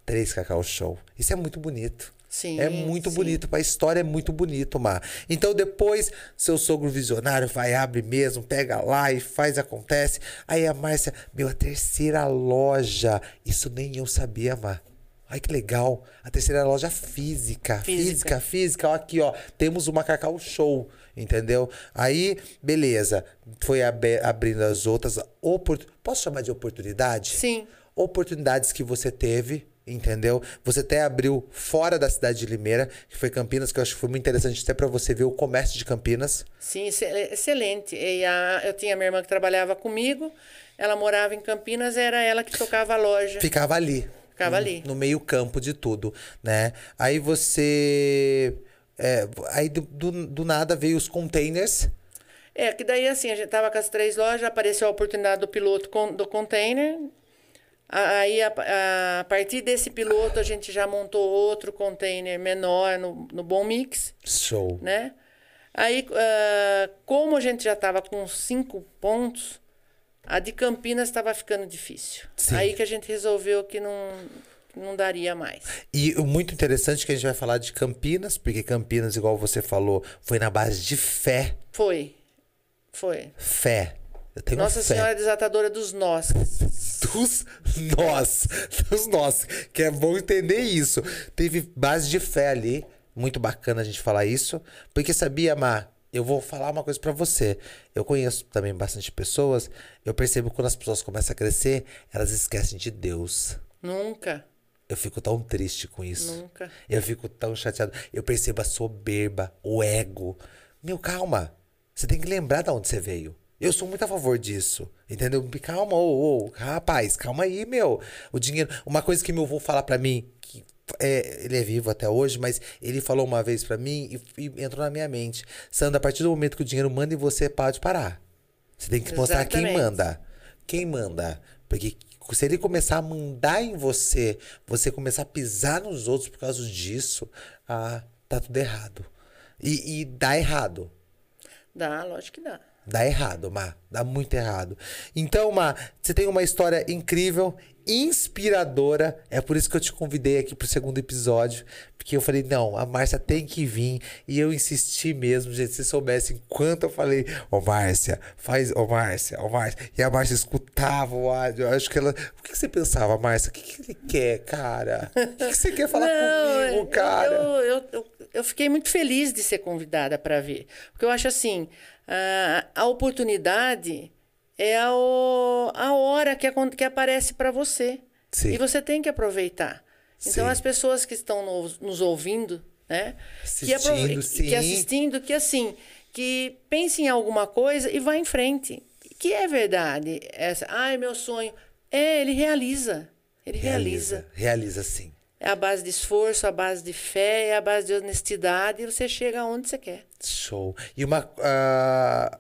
Três Cacau Show. Isso é muito bonito. Sim, É muito sim. bonito. Pra história é muito bonito, Mar. Então depois, seu sogro visionário vai, abre mesmo, pega lá e faz, acontece. Aí a Márcia, meu, a terceira loja. Isso nem eu sabia, Mar. Ai, que legal. A terceira loja física. Física. Física, física. Ó, aqui, ó. Temos uma Cacau Show. Entendeu? Aí, beleza. Foi abe- abrindo as outras. Opor... Posso chamar de oportunidade? Sim. Oportunidades que você teve. Entendeu? Você até abriu fora da cidade de Limeira, que foi Campinas, que eu acho que foi muito interessante até para você ver o comércio de Campinas. Sim, excel- excelente. E a, eu tinha minha irmã que trabalhava comigo, ela morava em Campinas, era ela que tocava a loja. Ficava ali. Ficava no- ali. No meio campo de tudo, né? Aí você... é, aí do, do, do nada veio os containers. É, que daí assim, a gente tava com as três lojas, apareceu a oportunidade do piloto con- do container. Aí, a, a- partir desse piloto, a gente já montou outro container menor no, no Bom Mix, Show. né? Aí, ah, como a gente já estava com cinco pontos, A de Campinas estava ficando difícil. Sim. Aí que a gente resolveu que não, que não daria mais. E o muito interessante é que a gente vai falar de Campinas, porque Campinas, igual você falou, foi na base de fé. Foi. Foi. Fé. Nossa fé. Senhora desatadora dos nós. dos nós. Dos nós. Que é bom entender isso. Teve base de fé ali. Muito bacana a gente falar isso. Porque sabia, Mar? Eu vou falar uma coisa pra você. Eu conheço também bastante pessoas. Eu percebo que quando as pessoas começam a crescer, elas esquecem de Deus. Nunca. Eu fico tão triste com isso. Nunca. Eu fico tão chateado. Eu percebo a soberba, o ego. Meu, calma. Você tem que lembrar de onde você veio. Eu sou muito a favor disso. Entendeu? Calma, ô, ô, rapaz, calma aí, meu. O dinheiro. Uma coisa que meu avô fala pra mim, que é, ele é vivo até hoje, mas ele falou uma vez pra mim e, e entrou na minha mente. Sandra, a partir do momento que o dinheiro manda em você, pode parar. Você tem que mostrar quem Exatamente. manda. Quem manda? Porque se ele começar a mandar em você, você começar a pisar nos outros por causa disso, ah, tá tudo errado. E, e dá errado. Dá, lógico que dá. Dá errado, Má. Dá muito errado. Então, Má, você tem uma história incrível, inspiradora. É por isso que eu te convidei aqui pro segundo episódio. Porque eu falei, não, a Márcia tem que vir. E eu insisti mesmo, gente. Se vocês soubessem quanto eu falei, ô Márcia, faz, ô Márcia, ô Márcia. E a Márcia escutava o áudio. Eu acho que ela. O que, que você pensava, Márcia? O que, que ele quer, cara? O que, que você quer falar comigo, eu- cara? Eu, eu, eu, eu fiquei muito feliz de ser convidada para ver. Porque eu acho assim, a, a oportunidade é a, a hora que, acon- que aparece para você. Sim. E você tem que aproveitar. Então, Sim. as pessoas que estão nos, nos ouvindo, né? que, Assistindo, que sim. assistindo, que assim, que pense em alguma coisa e vá em frente. Que é verdade. Essa, ai, meu sonho. É, ele realiza. Ele realiza. Realiza sim. É a base de esforço, a base de fé, é a base de honestidade e você chega aonde você quer. Show. E uma. ah,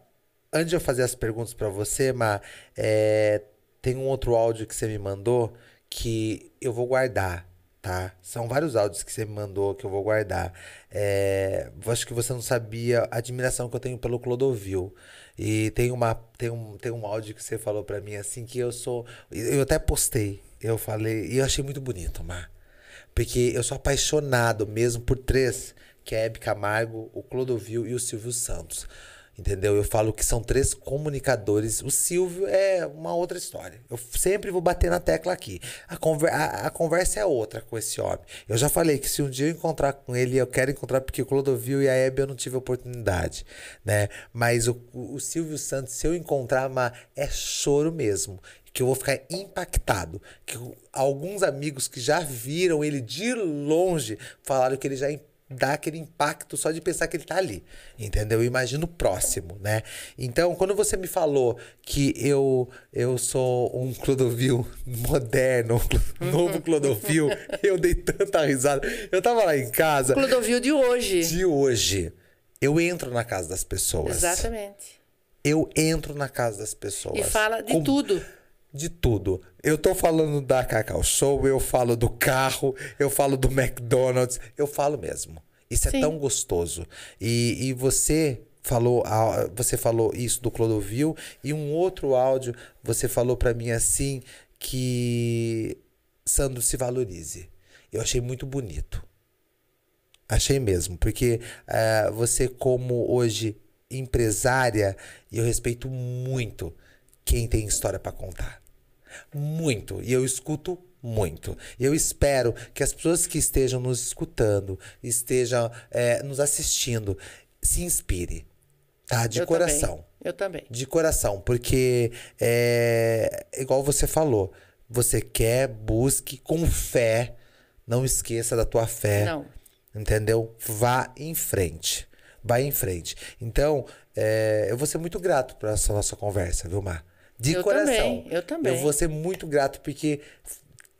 antes de eu fazer as perguntas pra você, Ma, é, tem um outro áudio que você me mandou que eu vou guardar, tá? São vários áudios que você me mandou que eu vou guardar. É, acho que você não sabia a admiração que eu tenho pelo Clodovil. E tem uma tem um, tem um áudio que você falou pra mim assim que eu sou eu até postei. Eu falei e eu achei muito bonito, Mar. Porque eu sou apaixonado mesmo por três, que é Hebe Camargo, o Clodovil e o Silvio Santos. Entendeu? Eu falo que são três comunicadores. O Silvio é uma outra história. Eu sempre vou bater na tecla aqui. A, conver a, a conversa é outra com esse homem. Eu já falei que se um dia eu encontrar com ele, eu quero encontrar porque o Clodovil e a Hebe eu não tive oportunidade, né? Mas o, o Silvio Santos, se eu encontrar, ma- é choro mesmo que eu vou ficar impactado. Que alguns amigos que já viram ele de longe falaram que ele já dá aquele impacto só de pensar que ele tá ali. Entendeu? Eu imagino o próximo, né? Então, quando você me falou que eu eu sou um Clodovil moderno, um novo Clodovil, eu dei tanta risada. Eu tava lá em casa Clodovil de hoje. de hoje. Eu entro na casa das pessoas. Exatamente. Eu entro na casa das pessoas. E fala de Com- tudo. De tudo. Eu tô falando da Cacau Show, eu falo do carro, eu falo do McDonald's, eu falo mesmo. Isso é Sim. tão gostoso. E, e você falou, você falou isso do Clodovil e um outro áudio você falou pra mim assim que Sandro se valorize. Eu achei muito bonito. Achei mesmo, porque eh, você, como hoje empresária, eu respeito muito quem tem história para contar. Muito. E eu escuto muito. Eu espero que as pessoas que estejam nos escutando, estejam eh, nos assistindo, se inspire. Tá? De Eu coração. Também. Eu também. De coração, porque é igual você falou, você quer, busque com fé, não esqueça da tua fé. Não. Entendeu? Vá em frente. Vá em frente. Então, é, eu vou ser muito grato por essa nossa conversa, viu, Mar? De Eu coração. também, eu também. Eu vou ser muito grato porque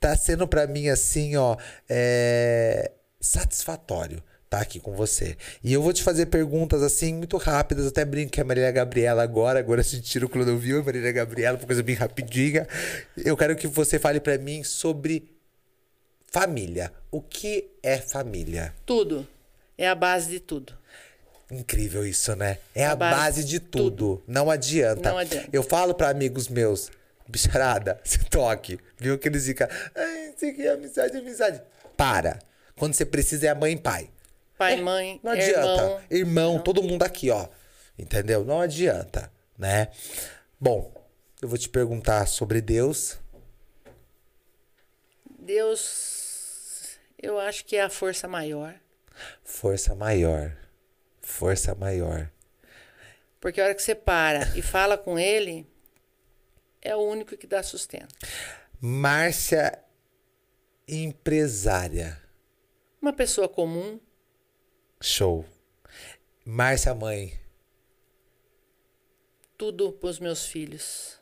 tá sendo pra mim assim, ó, é, satisfatório estar aqui com você. E eu vou te fazer perguntas assim muito rápidas, eu até brinco que é a Marília Gabriela agora, agora a gente tira o Clodovil, a Marília Gabriela, uma coisa bem rapidinha. Eu quero que você fale pra mim sobre família. O que é família? Tudo. É a base de tudo. Incrível isso, né? É a, A base, base de de tudo. Não adianta. Não adianta. Eu falo pra amigos meus, bicharada, se toque. Viu que eles ficam, ai, isso aqui é amizade, amizade. Para. Quando você precisa é a mãe e pai. Pai, mãe, Não adianta. irmão. Irmão, todo mundo aqui, ó. Entendeu? Não adianta, né? Bom, eu vou te perguntar sobre Deus. Deus, eu acho que é a força maior. Força maior. Força maior. Porque a hora que você para e fala com ele, é o único que dá sustento. Márcia, empresária. Uma pessoa comum, Show. Márcia, mãe. tudo pros meus filhos.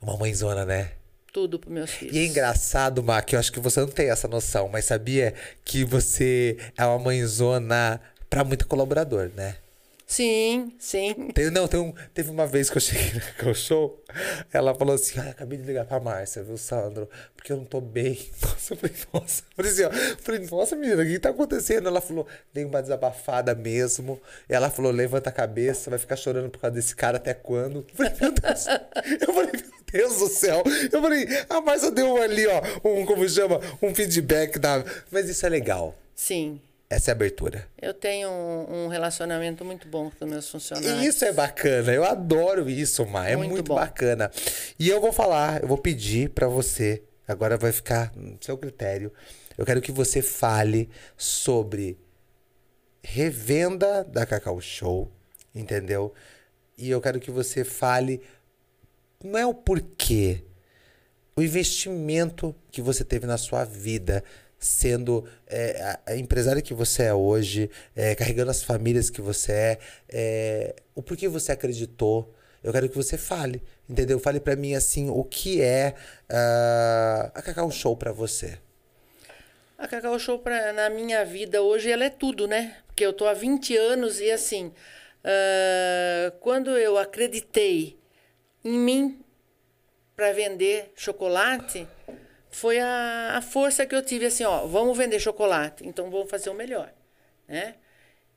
Uma mãezona, né? Tudo pros meus filhos. E é engraçado, Má, que eu acho que você não tem essa noção, mas sabia que você é uma mãezona pra muito colaborador, né? Sim, sim. Tem, não, tem um, teve uma vez que eu cheguei no show, ela falou assim: ah, acabei de ligar pra Márcia, viu, Sandro? Porque eu não tô bem. Nossa, eu falei, nossa. Eu falei assim, ó, eu falei, nossa, menina, o que tá acontecendo? Ela falou, dei uma desabafada mesmo. Ela falou, levanta a cabeça, vai ficar chorando por causa desse cara até quando? Eu falei, meu Deus. Eu falei, meu Deus do céu. Eu falei, a Márcia deu ali, ó, um, como chama? Um feedback da. Mas isso é legal. Sim. Essa é a abertura. Eu tenho um, um relacionamento muito bom com os meus funcionários. Isso é bacana, eu adoro isso, Má. É muito, Muito bacana. E eu vou falar, eu vou pedir pra você, agora vai ficar no seu critério. Eu quero que você fale sobre revenda da Cacau Show, entendeu? E eu quero que você fale não é o porquê, o investimento que você teve na sua vida, sendo é, a, empresária que você é hoje, é, carregando as famílias que você é, é, o porquê você acreditou. Eu quero que você fale, entendeu? Fale pra mim assim o que é ah, a Cacau Show pra você. A Cacau Show pra, na minha vida hoje ela é tudo, né? Porque eu tô há 20 anos e assim, ah, quando eu acreditei em mim para vender chocolate, foi a, a força que eu tive assim, ó, vamos vender chocolate, então vamos fazer o melhor, né?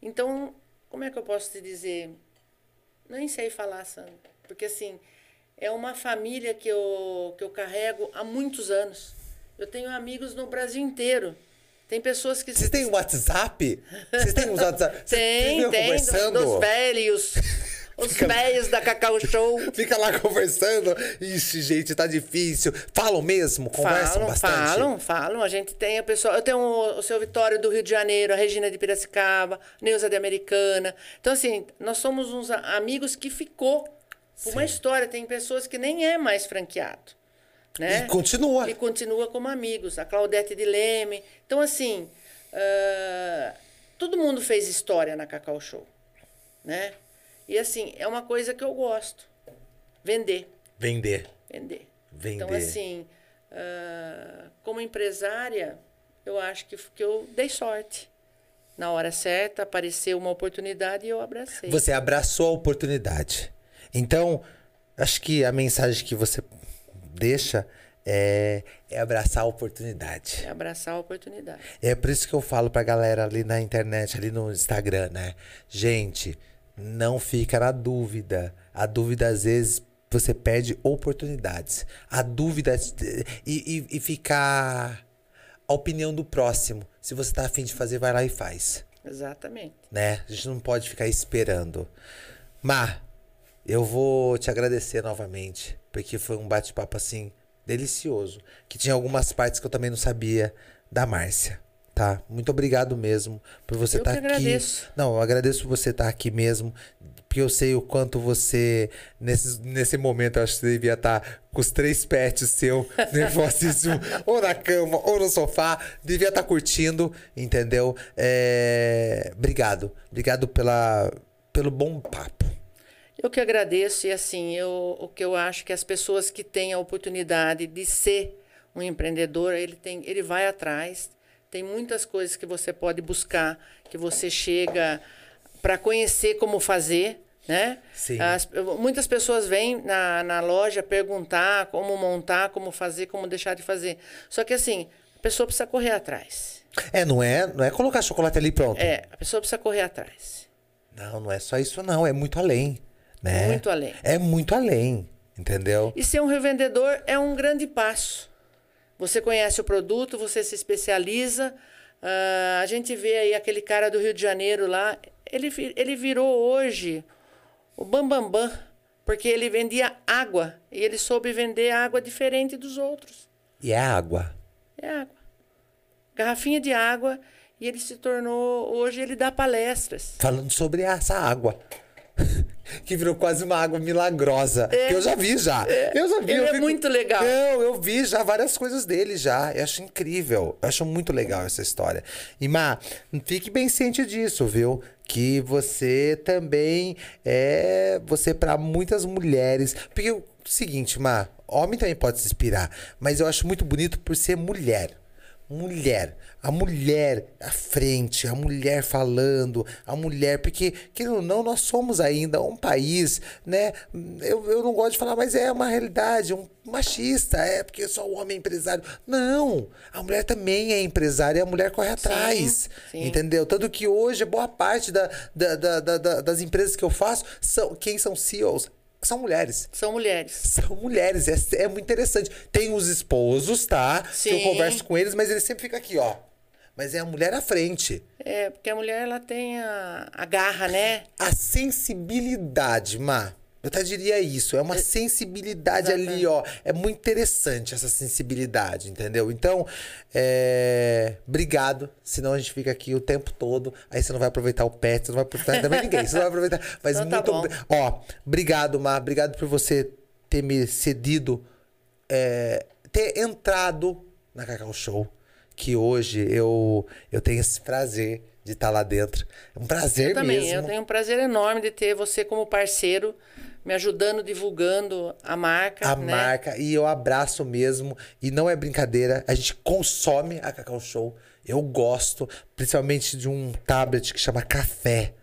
Então, como é que eu posso te dizer? Nem sei falar, Sandra, porque assim, é uma família que eu, que eu carrego há muitos anos. Eu tenho amigos no Brasil inteiro. Tem pessoas que. Vocês têm WhatsApp? Vocês têm um WhatsApp? Tem, tem, dos, conversando? dos velhos. Os velhos da Cacau Show. Fica lá conversando. Ixi, gente, tá difícil. Falam mesmo? Conversam falam, bastante? falam, falam. A gente tem a pessoa. Eu tenho o, o seu Vitório do Rio de Janeiro, a Regina de Piracicaba, Neuza de Americana. Então, assim, nós somos uns amigos que ficou por uma história. Tem pessoas que nem é mais franqueado. Né? E continua. E continua como amigos. A Claudete de Leme. Então, assim, ah, todo mundo fez história na Cacau Show. Né? E, assim, é uma coisa que eu gosto. Vender. Vender. Vender. Vender. Então, assim, ah, como empresária, eu acho que, que eu dei sorte. Na hora certa, apareceu uma oportunidade e eu abracei. Você abraçou a oportunidade. Então, acho que a mensagem que você deixa é, é abraçar a oportunidade. É abraçar a oportunidade. É por isso que eu falo pra galera ali na internet, ali no Instagram, né? Gente, não fica na dúvida. A dúvida, às vezes, você perde oportunidades. A dúvida e, e, e ficar a opinião do próximo. Se você tá afim de fazer, vai lá e faz. Exatamente. Né? A gente não pode ficar esperando. Má, eu vou te agradecer novamente, porque foi um bate-papo assim delicioso, que tinha algumas partes que eu também não sabia da Márcia, tá? Muito obrigado mesmo por você estar que aqui. agradeço. Não, eu agradeço por você estar aqui mesmo, porque eu sei o quanto você nesse, nesse momento eu acho que você devia estar com os três pets seu, nervosíssimo, ou na cama, ou no sofá, devia estar curtindo, entendeu? É, Obrigado, obrigado pela pelo bom papo. Eu que agradeço e assim, eu, o que eu acho que as pessoas que têm a oportunidade de ser um empreendedor, ele tem, ele vai atrás. Tem muitas coisas que você pode buscar, que você chega para conhecer como fazer, né? Sim. As- muitas pessoas vêm na, na loja perguntar como montar, como fazer, como deixar de fazer. Só que assim, a pessoa precisa correr atrás. É, não é, não é colocar chocolate ali e pronto. É, a pessoa precisa correr atrás. Não, não é só isso, não. É muito além. Né? Muito além. É muito além. Entendeu? E ser um revendedor é um grande passo. Você conhece o produto, você se especializa. Uh, a gente vê aí aquele cara do Rio de Janeiro lá, ele, ele virou hoje o Bambambam, bam, bam, porque ele vendia água e ele soube vender água diferente dos outros. E é água? É água. Garrafinha de água e ele se tornou, hoje ele dá palestras. Falando sobre essa água. que virou quase uma água milagrosa. É. Que eu já vi já. É. Eu já vi. Ele eu é fico... muito legal. Eu, eu vi já várias coisas dele já. Eu acho incrível. Eu acho muito legal essa história. E, Má, fique bem ciente disso, viu? Que você também é. Você, para muitas mulheres. Porque o seguinte, Má, homem também pode se inspirar. Mas eu acho muito bonito por ser mulher mulher. A mulher à frente, a mulher falando, a mulher, porque, querendo ou não, nós somos ainda um país, né? Eu, eu não gosto de falar, mas é uma realidade, um machista, é porque só o homem é empresário. Não! A mulher também é empresária, a mulher corre atrás. Sim, sim. Entendeu? Tanto que hoje, boa parte da, da, da, da, das empresas que eu faço, são quem são CEOs? São mulheres. São mulheres. São mulheres. É, é muito interessante. Tem os esposos, tá? Sim. Que eu converso com eles, mas eles sempre ficam aqui, ó. Mas é a mulher à frente. É, porque a mulher ela tem a, a garra, né? A sensibilidade, Má. Eu até diria isso, é uma é, sensibilidade Exatamente. ali, ó. É muito interessante essa sensibilidade, entendeu? Então, é... obrigado. Senão a gente fica aqui o tempo todo. Aí você não vai aproveitar o pet, você não vai aproveitar também ninguém. Você não vai aproveitar. Mas então, tá muito. Tá ó, obrigado, Mar. Obrigado por você ter me cedido, é... ter entrado na Cacau Show. Que hoje eu, eu tenho esse prazer de estar lá dentro. É um prazer eu também, mesmo. Eu tenho um prazer enorme de ter você como parceiro me ajudando, divulgando a marca. A né? marca. E eu abraço mesmo. E não é brincadeira. A gente consome a Cacau Show. Eu gosto, principalmente de um tablet que chama Café.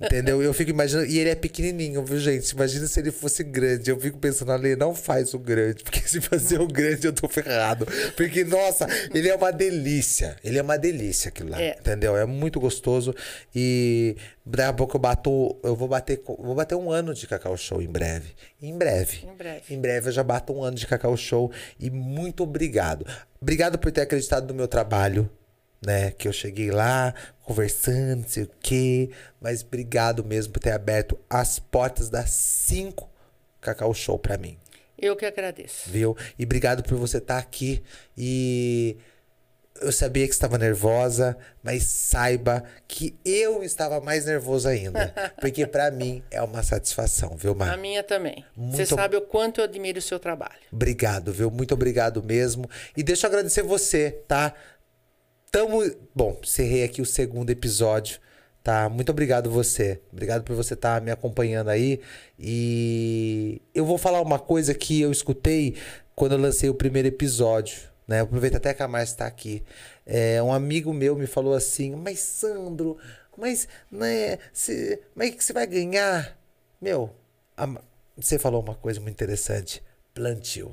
Entendeu? Eu fico imaginando. E ele é pequenininho, viu, gente? Imagina se ele fosse grande. Eu fico pensando, ali, não faz o grande. Porque se fazer o grande, eu tô ferrado. Porque, nossa, ele é uma delícia. Ele é uma delícia aquilo lá. É. Entendeu? É muito gostoso. E daqui a pouco eu bato. Eu vou bater. Vou bater um ano de Cacau Show em breve. Em breve. Em breve. Em breve eu já bato um ano de Cacau Show. E muito obrigado. Obrigado por ter acreditado no meu trabalho né? Que eu cheguei lá conversando, não sei o quê. Mas obrigado mesmo por ter aberto as portas das 5 Cacau Show para mim. Eu que agradeço. Viu? E obrigado por você estar tá aqui. E eu sabia que estava nervosa, mas saiba que eu estava mais nervoso ainda. porque para mim é uma satisfação, viu, Mar? A minha também. Muito... Você sabe o quanto eu admiro o seu trabalho. Obrigado, viu? Muito obrigado mesmo. E deixa eu agradecer você, tá? Tamo. Bom, cerrei aqui o segundo episódio. Tá? Muito obrigado você. Obrigado por você estar tá me acompanhando aí. E eu vou falar uma coisa que eu escutei quando eu lancei o primeiro episódio. Né? Eu aproveito até que a Márcia está aqui. É, um amigo meu me falou assim: Mas Sandro, mas, né, cê, mas que você vai ganhar? Meu, você falou uma coisa muito interessante: plantio.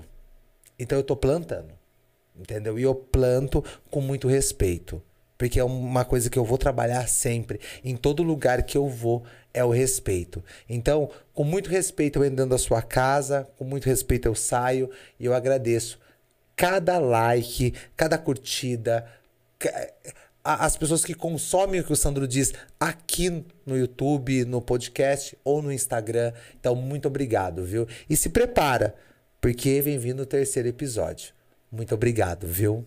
Então eu estou plantando entendeu? E eu planto com muito respeito. Porque é uma coisa que eu vou trabalhar sempre. Em todo lugar que eu vou, é o respeito. Então, com muito respeito eu entro dentro da sua casa, com muito respeito eu saio e eu agradeço cada like, cada curtida, as pessoas que consomem o que o Sandro diz aqui no YouTube, no podcast ou no Instagram. Então, muito obrigado, viu? E se prepara, porque vem vindo o terceiro episódio. Muito obrigado, viu?